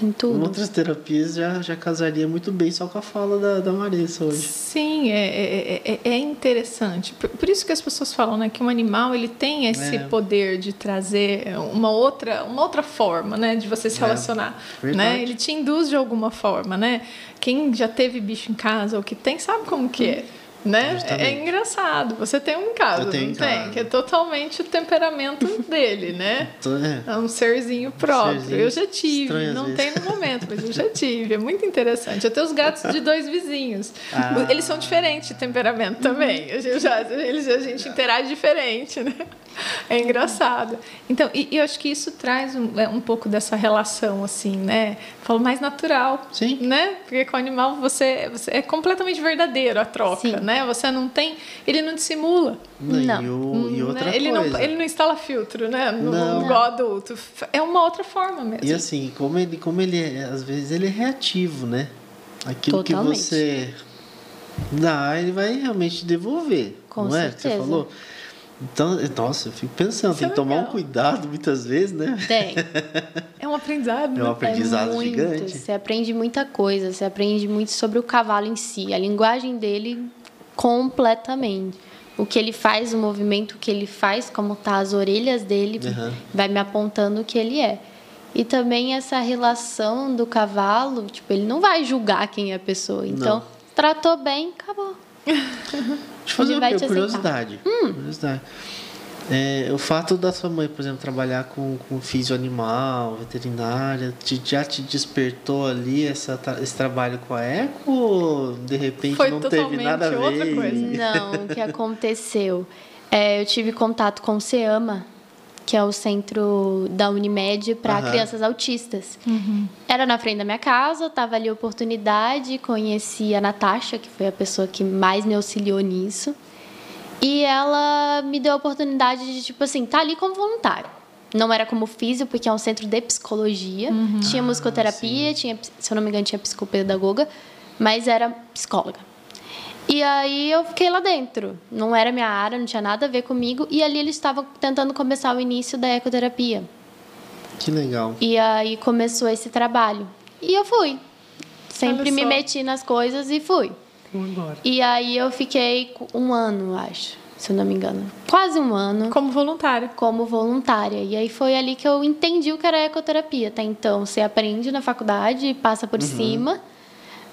Em tudo. Outras terapias já, já casaria muito bem só com a fala da, da Marissa hoje. Sim, é, é, é, é interessante. Por, por, isso que as pessoas falam né, que um animal ele tem esse é. poder de trazer uma outra, uma outra forma né, de você se é, relacionar. Né? Ele te induz de alguma forma. Né? Quem já teve bicho em casa ou que tem sabe como que é. Né? É engraçado. Você tem um caso, não tem? Que é totalmente o temperamento dele, né? É. é um serzinho próprio. serzinho eu já tive, não tem no momento, mas eu já tive. É muito interessante. Eu tenho os gatos de dois vizinhos. Ah. Eles são diferentes de temperamento também. Eu já, eles, a gente interage diferente, né? É engraçado. Então, e, e, eu acho que isso traz um, é, um pouco dessa relação, assim, né? Falo mais natural. Sim. Né? Porque com o animal você, você é completamente verdadeiro a troca, Sim. né? Você não tem. Ele não dissimula. Não. E, o, e outra né? ele coisa. Não, ele não instala filtro, né? No, não. igual adulto. É uma outra forma mesmo. E assim, como ele, como ele é, às vezes ele é reativo, né? Aquilo Totalmente. que você dá, ele vai realmente devolver. Com não certeza. é? Você falou? Então, nossa, eu fico pensando, Isso tem é que tomar um cuidado muitas vezes, né? Tem. É um aprendizado. É um né? aprendizado é muito. gigante. Você aprende muita coisa, você aprende muito sobre o cavalo em si, a linguagem dele completamente. O que ele faz, o movimento que ele faz, como tá as orelhas dele, uhum. vai me apontando o que ele é. E também essa relação do cavalo, tipo, ele não vai julgar quem é a pessoa. Então, não. tratou bem, acabou. Deixa eu fazer uma curiosidade. Hum. curiosidade. É, o fato da sua mãe, por exemplo, trabalhar com, com físio animal, veterinária, te, já te despertou ali essa, esse trabalho com a Eco ou de repente Foi não teve nada a ver? Coisa. Não, o que aconteceu? É, eu tive contato com o SEAMA, que é o centro da Unimed para uhum. crianças autistas. Uhum. Era na frente da minha casa, estava ali a oportunidade, conheci a Natasha, que foi a pessoa que mais me auxiliou nisso. E ela me deu a oportunidade de, tipo assim, estar tá ali como voluntário. Não era como físio, porque é um centro de psicologia. Uhum. Tinha musicoterapia, ah, tinha, se eu não me engano, tinha psicopedagoga, mas era psicóloga. E aí eu fiquei lá dentro. Não era minha área, não tinha nada a ver comigo. E ali eles estavam tentando começar o início da ecoterapia. Que legal. E aí começou esse trabalho. E eu fui. sempre me meti nas coisas e fui. E aí eu fiquei um ano, acho, se eu não me engano. Quase um ano. Como voluntária. Como voluntária. E aí foi ali que eu entendi o que era ecoterapia. Até então, você aprende na faculdade, passa por uhum. cima,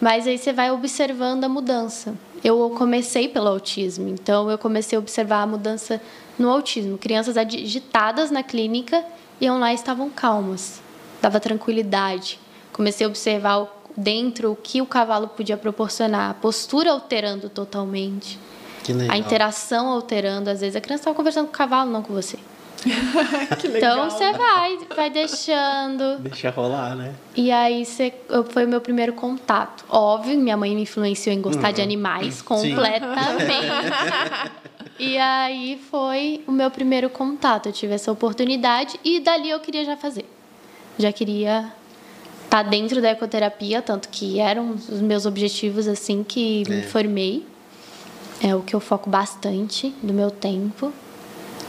mas aí você vai observando a mudança. Eu comecei pelo autismo, então eu comecei a observar a mudança no autismo. Crianças agitadas na clínica iam lá e estavam calmas, dava tranquilidade. Comecei a observar dentro o que o cavalo podia proporcionar, a postura alterando totalmente, a interação alterando. Às vezes a criança estava conversando com o cavalo, não com você. então você vai, vai deixando. Deixa rolar, né? E aí você, foi o meu primeiro contato. Óbvio, minha mãe me influenciou em gostar uhum. de animais completamente. e aí foi o meu primeiro contato. Eu tive essa oportunidade e dali eu queria já fazer. Já queria estar tá dentro da ecoterapia, tanto que eram os meus objetivos assim que é. me formei. É o que eu foco bastante do meu tempo.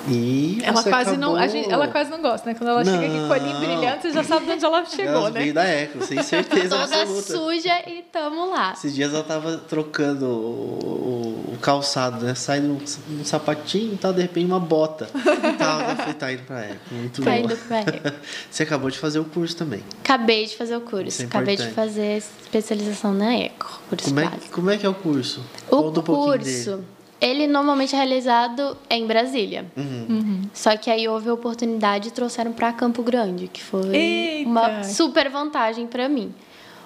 E ela quase acabou... não, gente, ela quase não gosta, né? Quando ela não. chega aqui com o olhinho brilhante, você já sabe de onde ela chegou, ela né? Veio da Eco, sem certeza Toda absoluta. suja e tamo lá. Esses dias ela tava trocando o, o, calçado, né? Sai um, um sapatinho e tal, de repente uma bota. Tava, ela foi, tá indo pra Eco. Muito tá indo pra Eco. Você acabou de fazer o curso também. Acabei de fazer o curso. É Acabei de fazer especialização na Eco. Como é, como é que é o curso? O Conta um curso ele normalmente é realizado em Brasília. Uhum. Uhum. Só que aí houve a oportunidade e trouxeram para Campo Grande, que foi Eita. uma super vantagem para mim.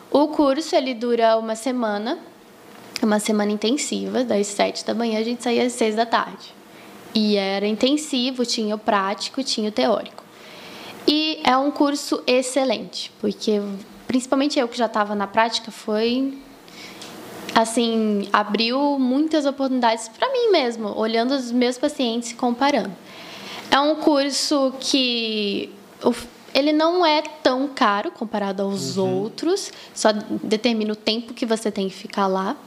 O curso ele dura uma semana, uma semana intensiva, das sete da manhã a gente saía às seis da tarde. E era intensivo, tinha o prático, tinha o teórico. E é um curso excelente, porque principalmente eu que já estava na prática foi assim, abriu muitas oportunidades para mim mesmo, olhando os meus pacientes e comparando. É um curso que ele não é tão caro comparado aos uhum. outros, só determina o tempo que você tem que ficar lá.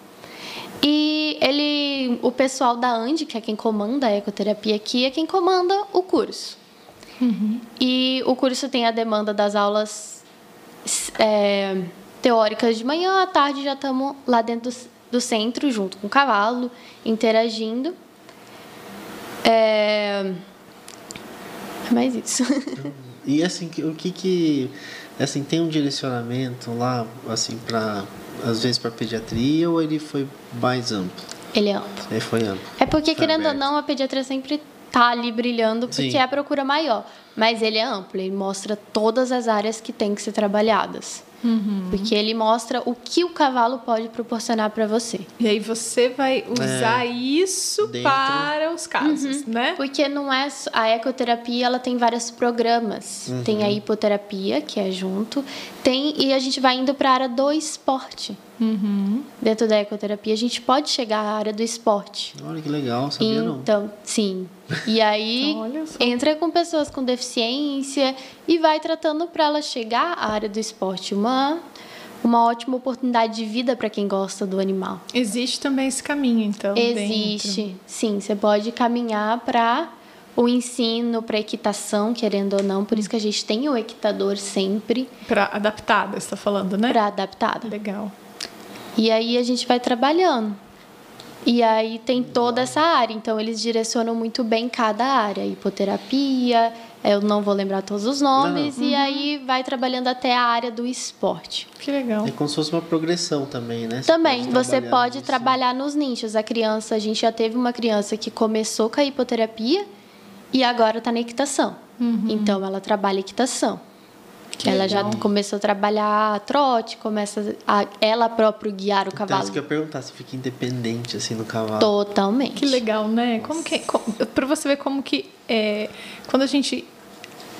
E ele, o pessoal da Andy, que é quem comanda a ecoterapia aqui, é quem comanda o curso. Uhum. E o curso tem a demanda das aulas é, teóricas de manhã, à tarde já estamos lá dentro do, do, centro, junto com o cavalo, interagindo. É, é mais isso. E assim, o que que assim tem um direcionamento lá assim para às vezes para pediatria ou ele foi mais amplo? Ele é amplo. Ele foi amplo. É porque foi querendo aberto. ou não a pediatria sempre tá ali brilhando porque Sim. é a procura maior, mas ele é amplo, ele mostra todas as áreas que tem que ser trabalhadas. Uhum. Porque ele mostra o que o cavalo pode proporcionar para você. E aí você vai usar é, isso dentro. para os casos, uhum. né? Porque não é a ecoterapia, ela tem vários programas. Uhum. Tem a hipoterapia, que é junto, tem e a gente vai indo para a área do esporte. Uhum. Dentro da ecoterapia, a gente pode chegar à área do esporte. Olha que legal, sabia então, não. Então, sim. E aí entra com pessoas com deficiência e vai tratando para ela chegar à área do esporte. Uma uma ótima oportunidade de vida para quem gosta do animal. Existe também esse caminho, então. Existe, dentro. sim. Você pode caminhar para o ensino, para equitação, querendo ou não. Por isso que a gente tem o equitador sempre. Para adaptada, você está falando, né? Para adaptada. Legal. E aí a gente vai trabalhando. E aí tem toda essa área, então eles direcionam muito bem cada área, hipoterapia, eu não vou lembrar todos os nomes, não. e uhum. aí vai trabalhando até a área do esporte. Que legal. É como se fosse uma progressão também, né? Você também, pode você pode nisso. trabalhar nos nichos. A criança, a gente já teve uma criança que começou com a hipoterapia e agora está na equitação. Uhum. Então ela trabalha equitação. Que ela legal. já começou a trabalhar trote, começa a ela própria guiar o então, cavalo. Então, isso que eu ia perguntar, se fica independente assim no cavalo. Totalmente. Que legal, né? Como que para você ver como que é, quando a gente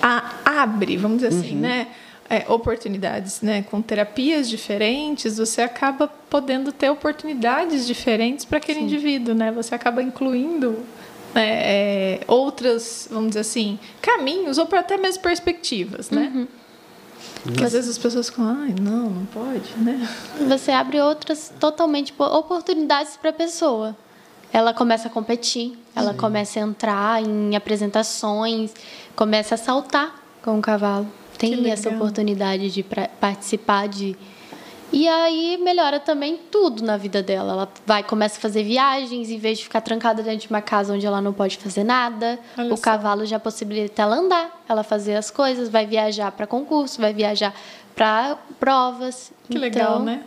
a, abre, vamos dizer assim, uhum. né? É, oportunidades, né? Com terapias diferentes, você acaba podendo ter oportunidades diferentes para aquele Sim. indivíduo, né? Você acaba incluindo né, é, outras, vamos dizer assim, caminhos ou até mesmo perspectivas, né? Uhum. Porque às vezes as pessoas ficam, ai, não, não pode, né? Você abre outras totalmente oportunidades para a pessoa. Ela começa a competir, ela Sim. começa a entrar em apresentações, começa a saltar com o cavalo. Tem essa oportunidade de participar de, E aí melhora também tudo na vida dela. Ela vai começa a fazer viagens em vez de ficar trancada dentro de uma casa onde ela não pode fazer nada. Olha o só. cavalo já possibilita ela andar, ela fazer as coisas, vai viajar para concurso, vai viajar para provas. Que Então, legal, né?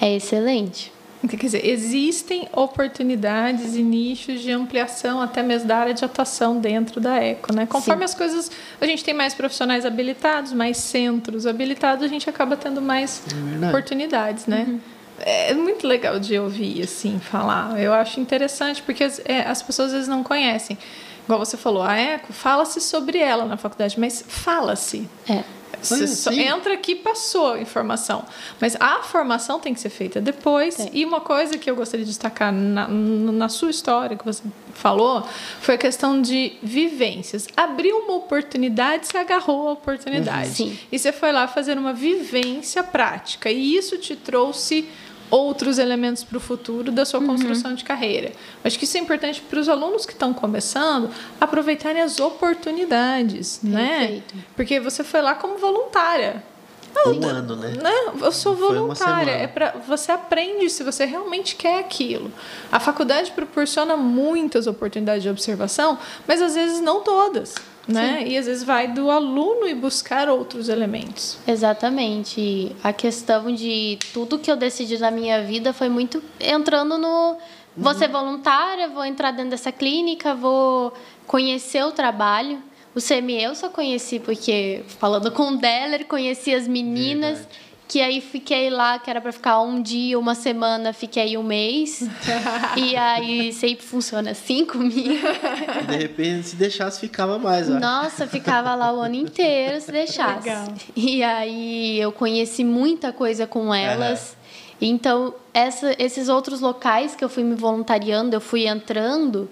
É excelente. Quer dizer, existem oportunidades e nichos de ampliação até mesmo da área de atuação dentro da Eco, né? Conforme as coisas, a gente tem mais profissionais habilitados, mais centros habilitados, a gente acaba tendo mais verdade. oportunidades, né? É muito legal de ouvir, assim, falar. Eu acho interessante, porque as, é, as pessoas às vezes não conhecem. Igual você falou, a Eco, fala-se sobre ela na faculdade, mas fala-se. É. Você sim. entra aqui e passou a informação. Mas a formação tem que ser feita depois. Tem. E uma coisa que eu gostaria de destacar na, na sua história, que você falou, foi a questão de vivências. Abriu uma oportunidade, você agarrou a oportunidade. Sim. E você foi lá fazer uma vivência prática. E isso te trouxe outros elementos para o futuro da sua construção de carreira. Acho que isso é importante para os alunos que estão começando aproveitarem as oportunidades, né? Perfeito. Porque você foi lá como voluntária. Um ano, né? Não, eu sou voluntária. É para você aprende se você realmente quer aquilo. A faculdade proporciona muitas oportunidades de observação, mas às vezes não todas, né? E às vezes vai do aluno ir buscar outros elementos. Exatamente. E A questão de tudo que eu decidi na minha vida foi muito entrando no. Vou ser voluntária, vou entrar dentro dessa clínica, vou conhecer o trabalho. O CME eu só conheci porque, falando com o Deller, conheci as meninas, Verdade. Que aí fiquei lá, que era para ficar um dia, uma semana, fiquei um mês. e aí sempre funciona assim comigo. De repente, se deixasse, ficava mais. ó. Nossa, ficava lá o ano inteiro se deixasse. Legal. E aí eu conheci muita coisa com elas. Então, essa, esses outros locais que eu fui me voluntariando, eu fui entrando,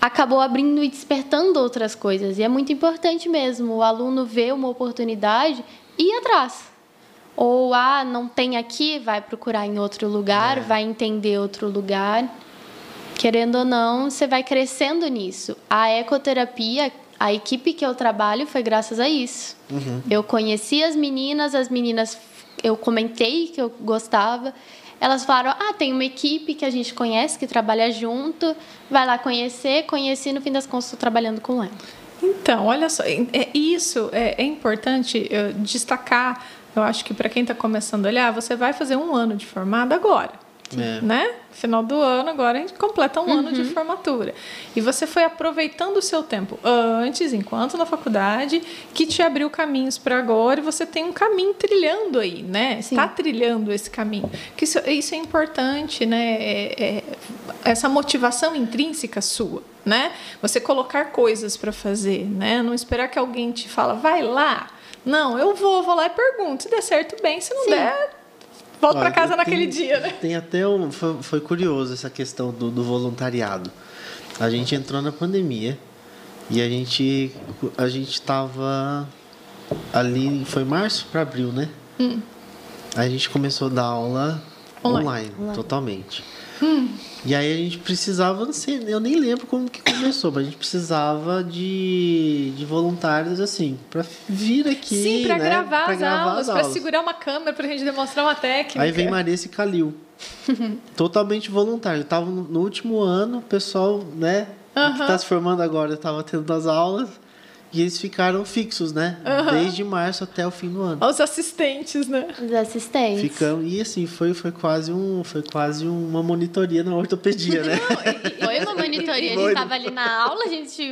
acabou abrindo e despertando outras coisas. E é muito importante mesmo o aluno ver uma oportunidade e ir atrás. Ou, ah, não tem aqui, vai procurar em outro lugar, vai entender outro lugar. Querendo ou não, você vai crescendo nisso. A ecoterapia, a equipe que eu trabalho foi graças a isso. Eu conheci as meninas, as meninas, eu comentei que eu gostava. Elas falaram: ah, tem uma equipe que a gente conhece, que trabalha junto, vai lá conhecer. Conheci, no fim das contas, estou trabalhando com ela. Então, olha só, é, isso é, é importante eu destacar. Eu acho que para quem está começando a olhar, você vai fazer um ano de formado agora. É. Né? Final do ano, agora a gente completa um ano de formatura. E você foi aproveitando o seu tempo antes, enquanto na faculdade, que te abriu caminhos para agora e você tem um caminho trilhando aí, né? Sim. Está trilhando esse caminho. Que isso, isso é importante, né? É- é- essa motivação intrínseca sua, né? Você colocar coisas para fazer, né? Não esperar que alguém te fala, vai lá. Não, eu vou, vou lá e pergunto. Se der certo, bem. Se não Sim. der, volta para casa tem- naquele dia, né? Tem até um. Foi, foi curioso essa questão do, do voluntariado. A gente entrou na pandemia e a gente. A gente tava ali. Foi março para abril, né? A gente começou a dar aula Online. online, totalmente. E aí a gente precisava, não sei, eu nem lembro como que começou, mas a gente precisava de, de voluntários assim, para vir aqui, Sim, para né? gravar, pra as gravar aulas, as para segurar uma câmera, para a gente demonstrar uma técnica. Aí vem Marissa e Calil. Totalmente voluntário. Estavam no, no último ano, o pessoal, né, que está se formando agora, estava tendo as aulas. E eles ficaram fixos, né? Desde março até o fim do ano. Os assistentes, né? Os assistentes. Ficamos, e assim, foi, foi, quase um, foi quase uma monitoria na ortopedia, né? Foi uma monitoria, a gente estava ali na aula, a gente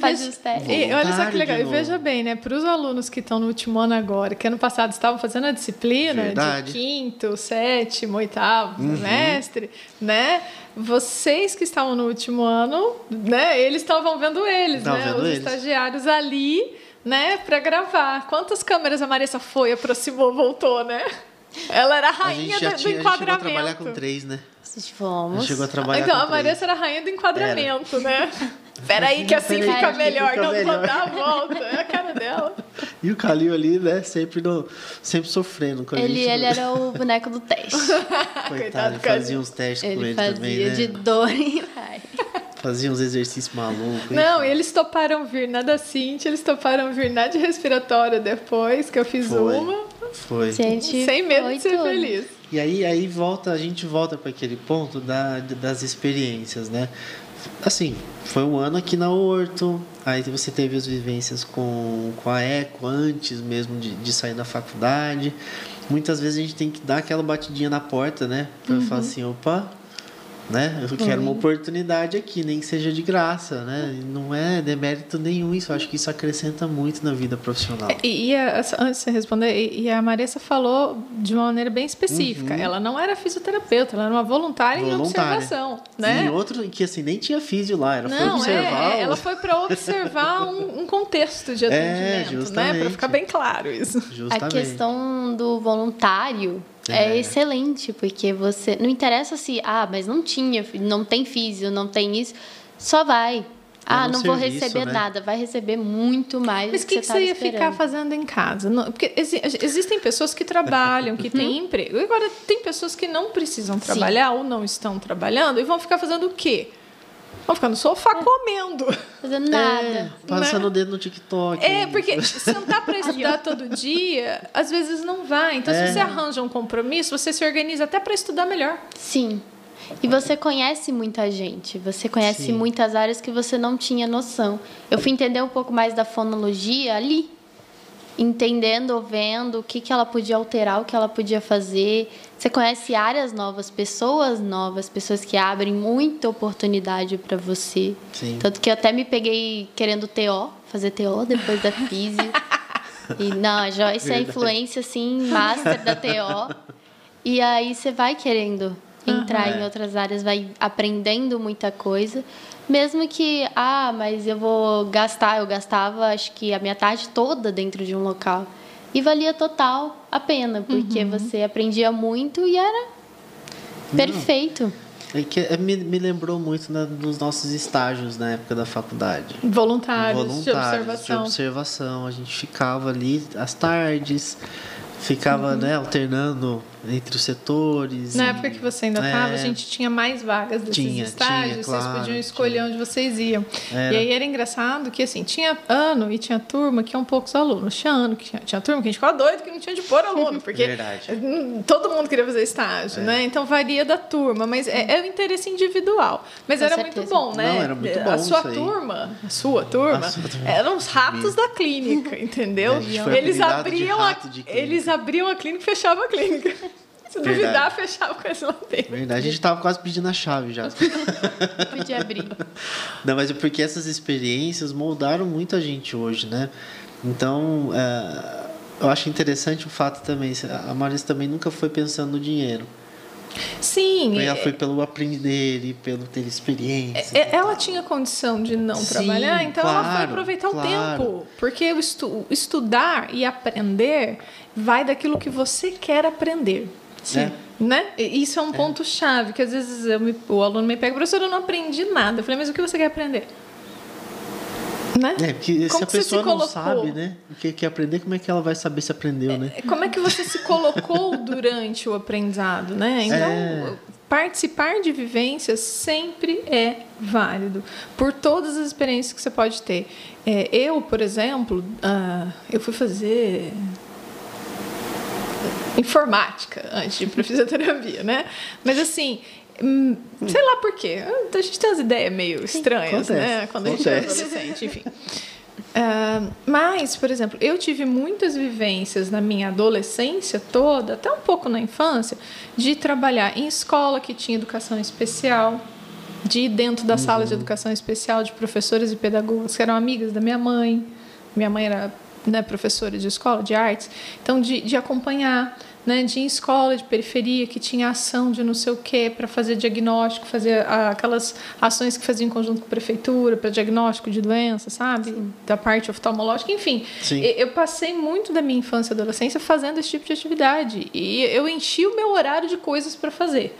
fazia os testes. E olha só que legal. E veja bem, né? Para os alunos que estão no último ano agora, que ano passado estavam fazendo a disciplina Verdade. de quinto, sétimo, oitavo Uhum. semestre, né? Vocês que estavam no último ano, né? Eles estavam vendo eles, Estavam né? vendo Os eles. estagiários ali, né? Para gravar. Quantas câmeras a Marissa foi, aproximou, voltou, né? Ela era a A rainha gente já do, do tinha, a gente chegou a enquadramento. trabalhar com três, né? A Fomos. gente chegou a trabalhar Então, com a três. Marissa era a rainha do enquadramento, né? Peraí, que assim Peraí, fica melhor. fica não, melhor. vou dar a volta. É a cara dela. E o Calil ali, né? Sempre, no, sempre sofrendo com a Ele, gente. ele era o boneco do teste. Coitado Coitado, ele do Calil. fazia uns testes com Ele ele fazia também, né? de dor e vai. Fazia uns exercícios malucos. Não, e eles toparam vir na da Cintia, eles toparam vir na de respiratória depois, que eu fiz Foi. uma. Foi. Gente, Sem medo foi de ser tudo. feliz. E aí, aí volta, a gente volta para aquele ponto da, das experiências, né? Assim, foi um ano aqui na Horto, aí você teve as vivências com, com a Eco antes mesmo de, de sair da faculdade. Muitas vezes a gente tem que dar aquela batidinha na porta, né? Pra uhum. falar assim, opa, né? Eu quero uma oportunidade aqui, nem que seja de graça, né? Não é demérito nenhum isso. Eu acho que isso acrescenta muito na vida profissional. E, e a, antes de você responder, e a Marissa falou de uma maneira bem específica. Uhum. Ela não era fisioterapeuta, ela era uma voluntária, voluntária. em observação, né? E outro que assim nem tinha físio lá, ela não, foi observar. É, ela foi para observar um, um, contexto de é, atendimento, é, né? Para ficar bem claro isso. Justamente. A questão do voluntário é. é. excelente, porque você. Não interessa se. Ah, mas não tinha, não tem físio, não tem isso. Só vai. Ah, não serviço, vou receber né? nada. Vai receber muito mais. Mas o que, que, que, você, ia esperando. ficar fazendo em casa? Não, porque existem pessoas que trabalham, que têm uhum. emprego. Agora, tem pessoas que não precisam trabalhar Sim. ou não estão trabalhando e vão ficar fazendo o quê? Vão ficar no sofá é. comendo. Fazendo nada. É, passando né? o dedo no TikTok. É, porque sentar para estudar todo dia, às vezes não vai. Então, é. se você arranja um compromisso, você se organiza até para estudar melhor. Sim. E você conhece muita gente, você conhece Sim. muitas áreas que você não tinha noção. Eu fui entender um pouco mais da fonologia ali, entendendo, vendo o que, que ela podia alterar, o que ela podia fazer. Você conhece áreas novas, pessoas novas, pessoas que abrem muita oportunidade para você. Sim. Tanto que eu até me peguei querendo TO, fazer TO depois da Físio. e não, a Joyce é a influência, assim, master da TO. E aí você vai querendo entrar uhum. em outras áreas, vai aprendendo muita coisa. Mesmo que, ah, mas eu vou gastar, eu gastava acho que a minha tarde toda dentro de um local. E valia total a pena, porque uhum. você aprendia muito e era perfeito. É que é, me, me lembrou muito na, dos nossos estágios na época da faculdade. Voluntários, Voluntários de observação. De observação. A gente ficava ali às tardes, ficava uhum. né, alternando entre os setores. Na e, época que você ainda estava, é, a gente tinha mais vagas desses tinha, estágios, tinha, claro, vocês podiam escolher tinha. onde vocês iam. Era. E aí era engraçado que assim, tinha ano e tinha turma que iam poucos alunos. Tinha ano que tinha, tinha turma que a gente ficava doido que não tinha de pôr aluno, porque Verdade. todo mundo queria fazer estágio, é. né? Então varia da turma, mas é, é o interesse individual. Mas Com era certeza. muito bom, né? Não, era muito bom a sua turma, a sua turma, a sua turma. eram os ratos da clínica, entendeu? Eles abriam a, eles abriam a clínica e fechavam a clínica. Se Verdade. duvidar, fechava com esse lateral. Verdade, a gente tava quase pedindo a chave já. Podia abrir. Não, mas é porque essas experiências moldaram muito a gente hoje, né? Então, é, eu acho interessante o fato também, a Marisa também nunca foi pensando no dinheiro. Sim. Ela foi pelo aprender e pelo ter experiência. É, ela tinha condição de não Sim, trabalhar, então claro, ela foi aproveitar claro. o tempo. Porque o estu estudar e aprender vai daquilo que você quer aprender. Sim. É. Né? Isso é um é. ponto chave, que às vezes me, o aluno me pega, professor, eu não aprendi nada. Eu falei, mas o que você quer aprender? Né? É, porque como se a pessoa se não sabe, né? O que quer aprender, como é que ela vai saber se aprendeu, é, né? Como é que você se colocou durante o aprendizado, né? Então, é. participar de vivências sempre é válido, por todas as experiências que você pode ter. É, eu, por exemplo, uh, eu fui fazer informática antes de ir para fisioterapia, né? Mas assim, hum, sei lá por quê. A gente tem umas ideias meio estranhas, né? Acontece, né? Quando acontece. a gente é adolescente, enfim. Uh, mas, por exemplo, eu tive muitas vivências na minha adolescência toda, até um pouco na infância, de trabalhar em escola que tinha educação especial, de ir dentro da uhum. sala de educação especial de professores e pedagogos que eram amigas da minha mãe. Minha mãe era né, professora de escola de artes, então de, de acompanhar, né, de ir em escola de periferia que tinha ação de não sei o quê para fazer diagnóstico, fazer aquelas ações que fazia em conjunto com a prefeitura para diagnóstico de doença, sabe? Sim. Da parte oftalmológica, enfim. Sim. Eu passei muito da minha infância e adolescência fazendo esse tipo de atividade e eu enchi o meu horário de coisas para fazer.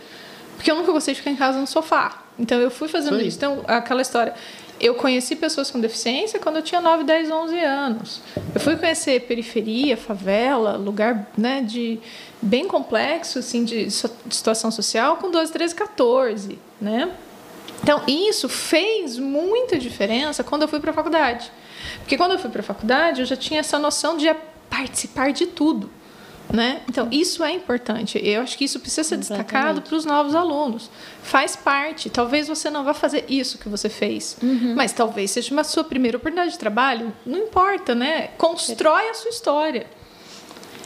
Porque eu nunca gostei de ficar em casa no sofá. Então eu fui fazendo isso. Então, aquela história. Eu conheci pessoas com deficiência quando eu tinha 9, 10, 11 anos. Eu fui conhecer periferia, favela, lugar né, de bem complexo assim, de, de situação social com 12, 13, 14. Né? Então, isso fez muita diferença quando eu fui para a faculdade. Porque quando eu fui para a faculdade, eu já tinha essa noção de participar de tudo. Né? Então, isso é importante. Eu acho que isso precisa ser destacado para os novos alunos. Faz parte. Talvez você não vá fazer isso que você fez, uhum. mas talvez seja uma sua primeira oportunidade de trabalho. Não importa, né? Constrói a sua história.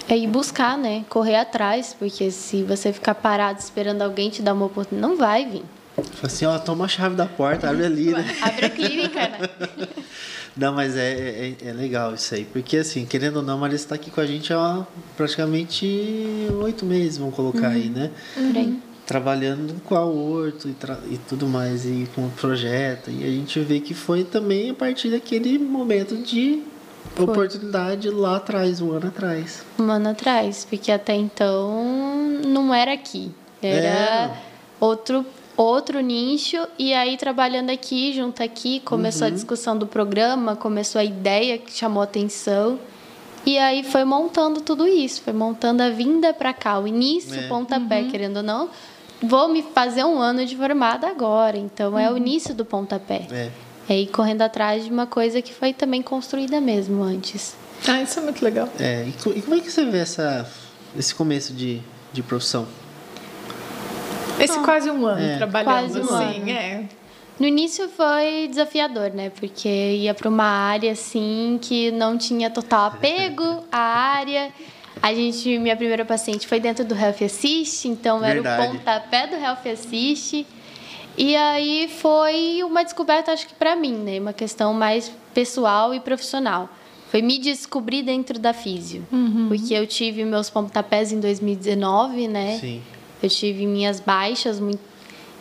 É ir buscar, né? Correr atrás, porque se você ficar parado esperando alguém te dar uma oportunidade, não vai vir. Fala assim, ó, toma a chave da porta, abre ali, né? abre a clínica, né? Não, mas é, é, é, legal isso aí. Porque, assim, querendo ou não, a Marisa está aqui com a gente há praticamente oito meses, vamos colocar uhum. aí, né? Uhum. Trabalhando com a Horto e, e, tudo mais, e com o projeto. E a gente vê que foi também a partir daquele momento de foi. oportunidade lá atrás, um ano atrás. Um ano atrás, porque até então não era aqui. Era é. outro outro nicho e aí trabalhando aqui, junto aqui, começou uhum. a discussão do programa, começou a ideia que chamou atenção. E aí foi montando tudo isso, foi montando a vinda para cá, o início, é. pontapé, uhum. querendo ou não. Vou me fazer um ano de formada agora, então uhum. é o uhum. início do pontapé. É. É ir correndo atrás de uma coisa que foi também construída mesmo antes. Ah, isso é muito legal. É, e como é que você vê essa, esse começo de, de profissão? Esse quase um ano é. trabalhando, quase um assim, ano. é. No início foi desafiador, né? Porque ia para uma área assim que não tinha total apego à área. A gente, minha primeira paciente foi dentro do Health Assist, então Verdade. era o pontapé do Health Assist. E aí foi uma descoberta, acho que para mim, né? Uma questão mais pessoal e profissional. Foi me descobrir dentro da físio. Uhum. Porque eu tive meus pontapés em 2019, né? Sim. Eu tive minhas baixas muito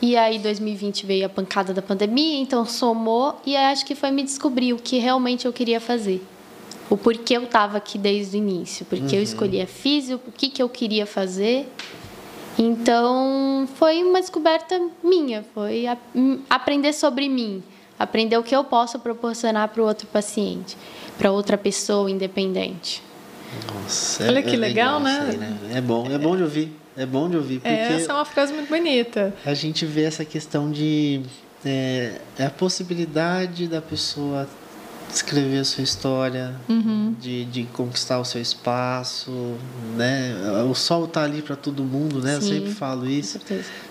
e aí 2020 veio a pancada da pandemia, então somou e acho que foi me descobrir o que realmente eu queria fazer. O porquê eu estava aqui desde o início, porque uhum. eu escolhi a física, o que que eu queria fazer. Então, foi uma descoberta minha, foi a, aprender sobre mim, aprender o que eu posso proporcionar para o outro paciente, para outra pessoa independente. Nossa, Olha é, que é legal, legal né? Aí, né? É bom, é bom de ouvir. É bom de ouvir. Porque essa é uma frase muito bonita. A gente vê essa questão de. É, é a possibilidade da pessoa escrever a sua história, uhum. de, de conquistar o seu espaço, né? O sol tá ali para todo mundo, né? Sim, Eu sempre falo isso,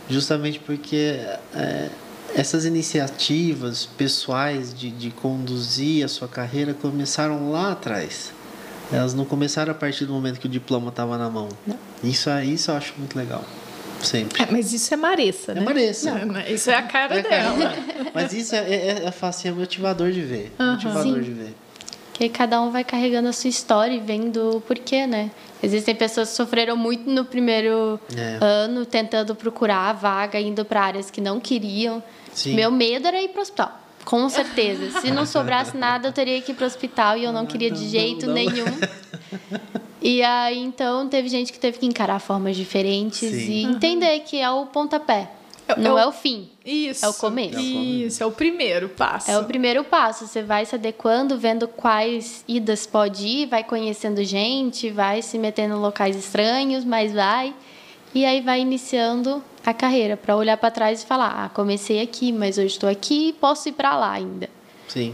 justamente porque é, essas iniciativas pessoais de, de conduzir a sua carreira começaram lá atrás. Elas não começaram a partir do momento que o diploma estava na mão. Não. Isso, isso eu acho muito legal. Sempre. É, mas isso é Maressa, né? É Maressa. Não, isso é a cara é dela. Mas isso é, é, é, fácil, é motivador de ver. Uhum. Motivador Sim. de ver. Que cada um vai carregando a sua história e vendo o porquê, né? Existem pessoas que sofreram muito no primeiro é. ano, tentando procurar a vaga, indo para áreas que não queriam. Sim. Meu medo era ir para o hospital. Com certeza. Se não sobrasse nada, eu teria que ir para o hospital e eu não queria de jeito não, não. nenhum. E aí, então, teve gente que teve que encarar formas diferentes Sim. e entender que é o pontapé. É não é o fim. Isso. É o começo. Isso, é o primeiro passo. É o primeiro passo. Você vai se adequando, vendo quais idas pode ir, vai conhecendo gente, vai se metendo em locais estranhos, mas vai. E aí vai iniciando a carreira, para olhar para trás e falar: ah, comecei aqui, mas hoje estou aqui e posso ir para lá ainda. Sim.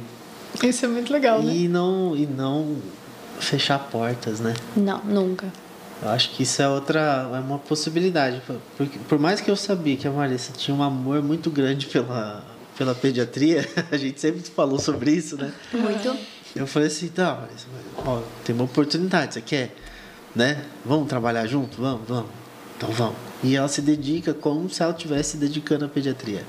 Isso é muito legal, e né? E não, e não fechar portas, né? Não, nunca. Eu acho que isso é outra, é uma possibilidade. Porque, por mais que eu sabia que a Marissa tinha um amor muito grande pela, pela pediatria, a gente sempre falou sobre isso, né? Muito. Eu falei assim, tá, Marissa, ó, tem uma oportunidade, você quer? Né? Vamos trabalhar junto? Vamos, vamos. Então vamos. E ela se dedica como se ela estivesse se dedicando à pediatria.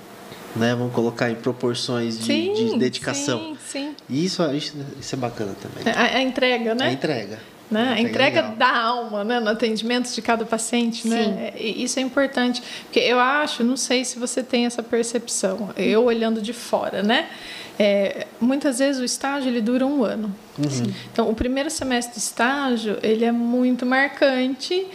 Né? Vamos colocar em proporções de, sim, de dedicação. Sim, sim. E isso, isso, isso é bacana também. A, a entrega, né? A entrega. Né? A entrega, da alma né? no atendimento de cada paciente. Né? Isso é importante. Porque eu acho, não sei se você tem essa percepção, eu olhando de fora, né? É, muitas vezes o estágio ele dura um ano. Uhum. Então, o primeiro semestre de estágio ele é muito marcante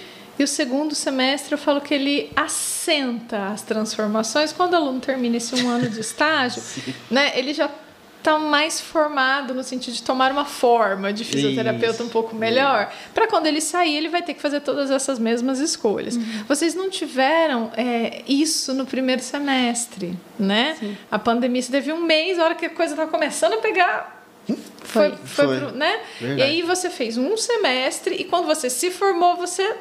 e o segundo semestre eu falo que ele assenta as transformações. Quando o aluno termina esse um ano de estágio, né, ele já está mais formado no sentido de tomar uma forma de fisioterapeuta Isso. um pouco melhor. Para quando ele sair, ele vai ter que fazer todas essas mesmas escolhas. Uhum. Vocês não tiveram é, isso no primeiro semestre, né? Sim. A pandemia se teve um mês, a hora que a coisa estava começando a pegar Foi, foi, foi. Pro, né? Verdade. E aí você fez um semestre e quando você se formou, você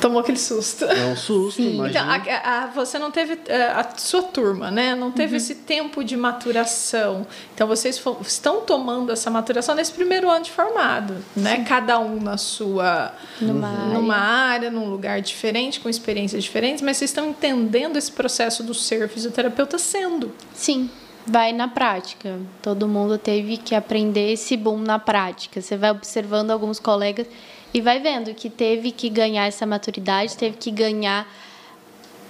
tomou aquele susto. É um susto, Então, a, a, você não teve é, a, sua turma, né? Não teve uhum. esse tempo de maturação. Então vocês estão tomando essa maturação nesse primeiro ano de formado, né? Sim. Cada um na sua numa, numa área. área, num lugar diferente, com experiências diferentes, mas vocês estão entendendo esse processo do ser fisioterapeuta sendo. Sim vai na prática. Todo mundo teve que aprender esse boom na prática. Você vai observando alguns colegas e vai vendo que teve que ganhar essa maturidade, teve que ganhar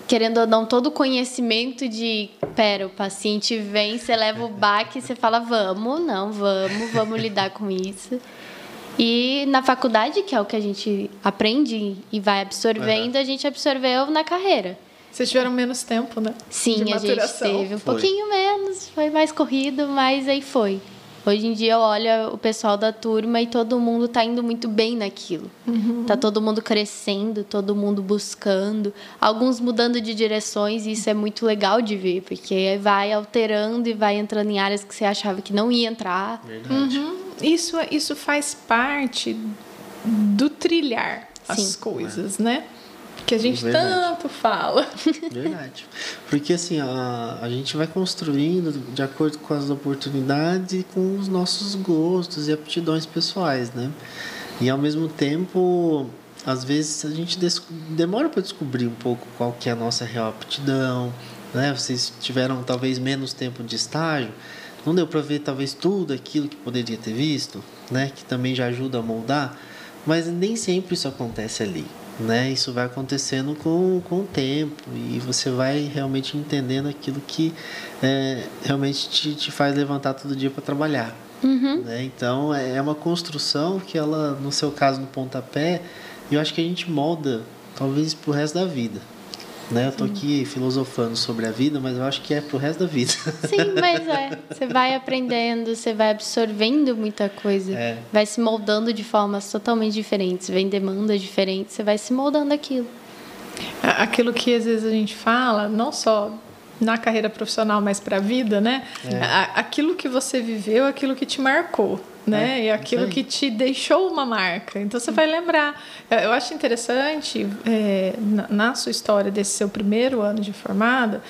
querendo ou não todo o conhecimento de, pera, o paciente vem, você leva o baque, você fala, vamos, não, vamos, vamos lidar com isso. E na faculdade, que é o que a gente aprende e vai absorvendo, uhum. a gente absorveu na carreira. Vocês tiveram menos tempo, né? Sim, a gente teve um foi. pouquinho menos, foi mais corrido, mas aí foi. Hoje em dia eu olho o pessoal da turma e todo mundo está indo muito bem naquilo. Uhum. Tá todo mundo crescendo, todo mundo buscando, alguns mudando de direções e isso é muito legal de ver, porque vai alterando e vai entrando em áreas que você achava que não ia entrar. Verdade. Uhum. Isso, isso faz parte do trilhar as Sim. coisas, é. né? Que a gente Verdade. tanto fala. Verdade. Porque assim, a, a gente vai construindo de acordo com as oportunidades e com os nossos gostos e aptidões pessoais, né? E ao mesmo tempo, às vezes a gente demora para descobrir um pouco qual que é a nossa real aptidão, né? Vocês tiveram talvez menos tempo de estágio, não deu para ver talvez tudo aquilo que poderia ter visto, né? Que também já ajuda a moldar, mas nem sempre isso acontece ali né? Isso vai acontecendo com, com o tempo e você vai realmente entendendo aquilo que é, realmente te, te faz levantar todo dia para trabalhar. Uhum. Né? Então é, é uma construção que ela, no seu caso, no pontapé, eu acho que a gente molda talvez para o resto da vida. Né? Eu tô aqui filosofando sobre a vida, mas eu acho que é pro resto da vida. Sim, mas é. Você vai aprendendo, você vai absorvendo muita coisa. É. Vai se moldando de formas totalmente diferentes. Vem demandas diferentes, você vai se moldando aquilo. Aquilo que às vezes a gente fala, não só na carreira profissional, mas para a vida, né? É. Aquilo que você viveu, aquilo que te marcou né? É, e aquilo que te deixou uma marca. Então você vai lembrar. Eu acho interessante é, na, na, sua história desse seu primeiro ano de formada,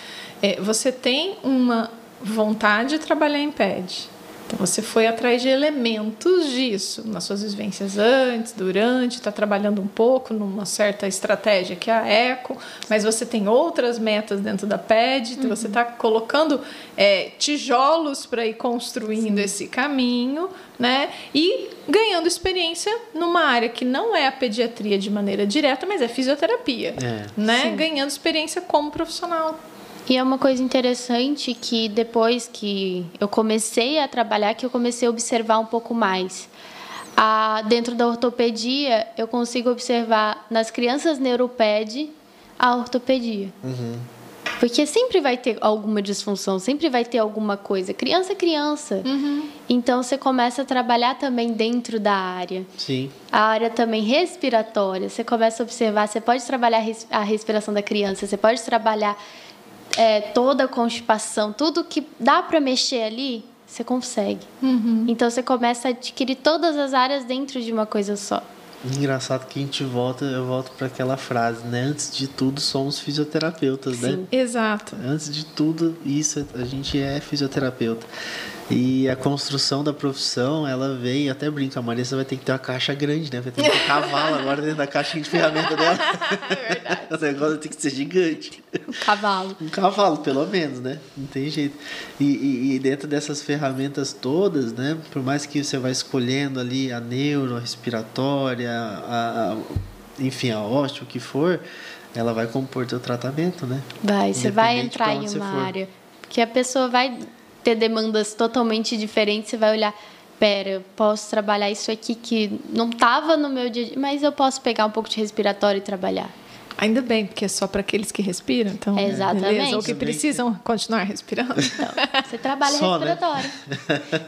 é, você tem uma vontade de trabalhar em PED. Então você foi atrás de elementos disso nas suas vivências antes, durante, está trabalhando um pouco numa certa estratégia que é a eco, mas você tem outras metas dentro da PED, uhum. você está colocando é, tijolos para ir construindo Sim. esse caminho, né? E ganhando experiência numa área que não é a pediatria de maneira direta, mas é fisioterapia, é. né? Sim. Ganhando experiência como profissional. E é uma coisa interessante que depois que eu comecei a trabalhar, que eu comecei a observar um pouco mais. A, dentro da ortopedia, eu consigo observar nas crianças neuroped a ortopedia. Uhum. Porque sempre vai ter alguma disfunção, sempre vai ter alguma coisa. Criança é criança. Uhum. Então você começa a trabalhar também dentro da área. Sim. A área também respiratória. Você começa a observar, você pode trabalhar a respiração da criança, você pode trabalhar é, toda a constipação, tudo que dá para mexer ali, você consegue. Uhum. Então você começa a adquirir todas as áreas dentro de uma coisa só. Engraçado que a gente volta, eu volto para aquela frase, né? Antes de tudo, somos fisioterapeutas, né? Sim. né? Exato. Antes de tudo, isso a gente é fisioterapeuta. E a construção da profissão, ela vem, até brinca, a Marisa vai ter que ter uma caixa grande, né? Vai ter que ter um cavalo agora dentro da caixa de ferramenta dela. É verdade. o negócio tem que ser gigante. Um cavalo. Um cavalo, pelo menos, né? Não tem jeito. E, e, e, dentro dessas ferramentas todas, né? Por mais que você vai escolhendo ali a neuro, a respiratória, a, a enfim, a osteo, o que for, ela vai compor teu tratamento, né? Vai, você vai entrar em uma área. Porque a pessoa vai ter demandas totalmente diferentes, você vai olhar, pera, eu posso trabalhar isso aqui que não estava no meu dia, mas eu posso pegar um pouco de respiratório e trabalhar. Ainda bem, porque é só para aqueles que respiram, então. Exatamente. Beleza, ou que precisam continuar respirando. Então, você trabalha Só, né? respiratório.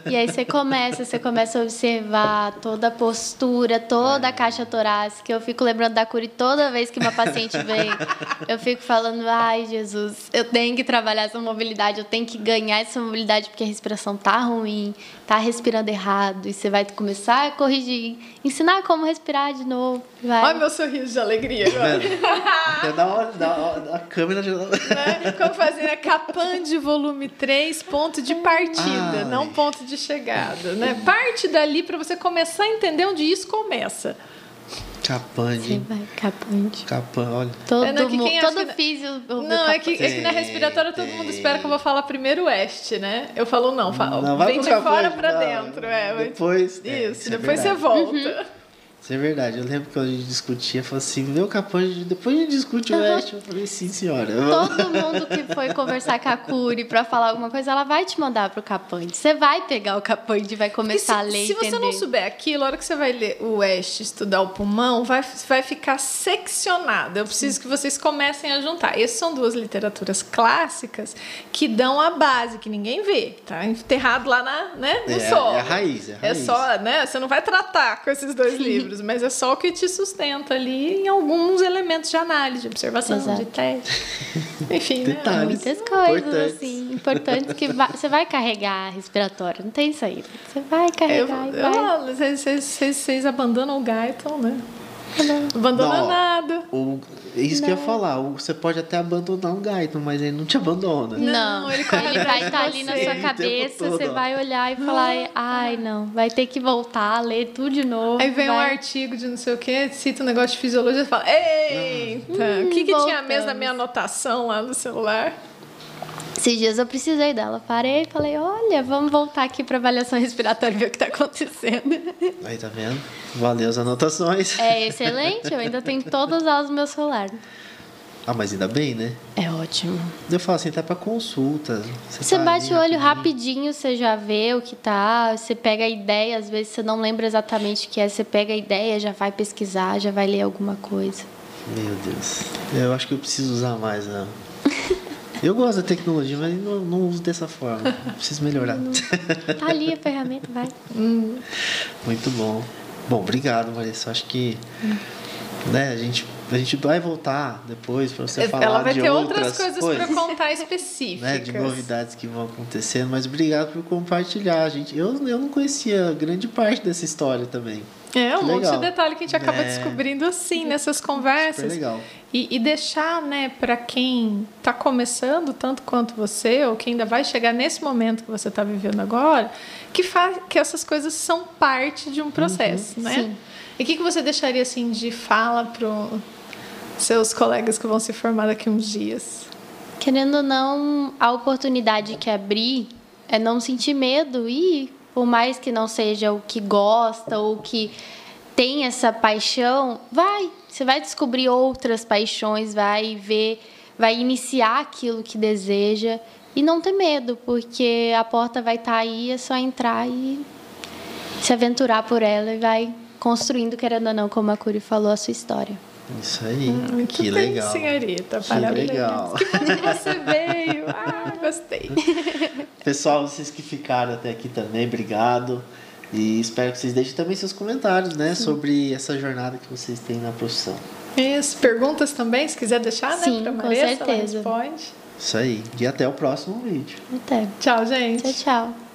E aí você começa, você começa a observar toda a postura, toda a caixa torácica. Eu fico lembrando da Curi toda vez que uma paciente vem. Eu fico falando, ai, Jesus, eu tenho que trabalhar essa mobilidade, eu tenho que ganhar essa mobilidade porque a respiração tá ruim, tá respirando errado. E você vai começar a corrigir, ensinar como respirar de novo. Vai. Olha meu sorriso de alegria agora. É da hora, da hora, a câmera de... né? Como fazer a Capan de volume 3, ponto de partida, Ai. não ponto de chegada. Né? Parte dali para você começar a entender onde isso começa. Capande. vai capante. Capan, olha. Todo, É, não, que quem todo que- físio. Não, é que, é que na respiratória todo mundo espera que eu vou falar primeiro oeste, né? Eu falo não, falo, Não, vem de Capande, fora pra não. dentro. É, Depois... é, Isso, isso é depois você volta. Isso é verdade. Eu lembro que a gente discutia, falou assim, meu Capande, depois a gente discute o Oeste. Eu falei, sim, senhora. Todo mundo que foi conversar com a Curi pra falar alguma coisa, ela vai te mandar pro capante. Você vai pegar o capante e vai começar a se, ler se e você entender. não souber aquilo, a hora que você vai ler o Oeste, estudar o pulmão, vai, vai ficar seccionado. Eu preciso que vocês comecem a juntar. Essas são duas literaturas clássicas que dão a base, que ninguém vê. Tá enterrado lá na, né, no É, solo. é a raiz, é a É raiz. só, né? Você não vai tratar com esses dois livros, mas é só o que te sustenta ali em alguns elementos de análise, de observação, Exato. de teste. Enfim, né? Detalhes. Muitas coisas, Importantes. assim, importantes que vai- você vai carregar a respiratória, não tem saída. Você vai Eu, carregar e eu, vai. vocês, abandonam o Guyton, né? Abandona Não. nada. O, isso que eu ia falar. o- Você pode até abandonar um Gaito, mas ele não te abandona. Não, Não, ele ele, vai estar ali na sua cabeça, todo, você ó. vai olhar e falar, ai, não, vai ter que voltar, ler tudo de novo. Aí vem um vai... artigo de não sei o que, cita um negócio de fisiologia e fala: Eita, o que, que tinha mesmo na minha anotação lá no celular? Esses dias eu precisei dela. Parei e falei, olha, vamos voltar aqui para avaliação respiratória e ver o que está acontecendo. Aí, tá vendo? Valeu as anotações. É excelente, eu ainda tenho todas as aulas no meu celular. Ah, mas ainda bem, né? É ótimo. Eu falo assim, tá pra consulta. Você tá bate o olho rapidinho, você já vê o que tá, você pega a ideia, às vezes você não lembra exatamente o que é, você pega a ideia, já vai pesquisar, já vai ler alguma coisa. Meu Deus. Eu acho que eu preciso usar mais, né? Eu gosto da tecnologia, mas não, não uso dessa forma. Preciso melhorar. Tá ali a ferramenta, vai. Muito bom. Bom, obrigado, Marissa. Acho que né, a, gente, a gente vai voltar depois para você falar Ela vai de ter outras, outras coisas para contar específicas. né, de novidades que vão acontecendo, mas obrigado por compartilhar, gente. Eu, eu não conhecia grande parte dessa história também. É, um Que monte legal. de detalhe que a gente acaba É. descobrindo assim nessas Super conversas. legal. E, e deixar, né, para quem está começando, tanto quanto você, ou quem ainda vai chegar nesse momento que você está vivendo agora, que, fa que essas coisas são parte de um processo, né? sim. E o que, que você deixaria assim de fala para seus colegas que vão se formar daqui uns dias? Querendo ou não, a oportunidade que abrir é não sentir medo e, por mais que não seja o que gosta ou que tem essa paixão, vai. Você vai descobrir outras paixões, vai ver, vai iniciar aquilo que deseja e não ter medo, porque a porta vai estar aí, é só entrar e se aventurar por ela e vai construindo, querendo ou não, como a Curi falou, a sua história. Isso aí. Muito que bem, legal. senhorita. Que Parabéns. legal. Que bom que você veio. Ah, gostei. Pessoal, vocês que ficaram até aqui também, obrigado. E espero que vocês deixem também seus comentários, né, sobre essa jornada que vocês têm na profissão. Isso, perguntas também, se quiser deixar, Sim, né? Pra com certeza. Ela responde. Isso aí. E até o próximo vídeo. Até. Tchau, gente. Tchau, tchau.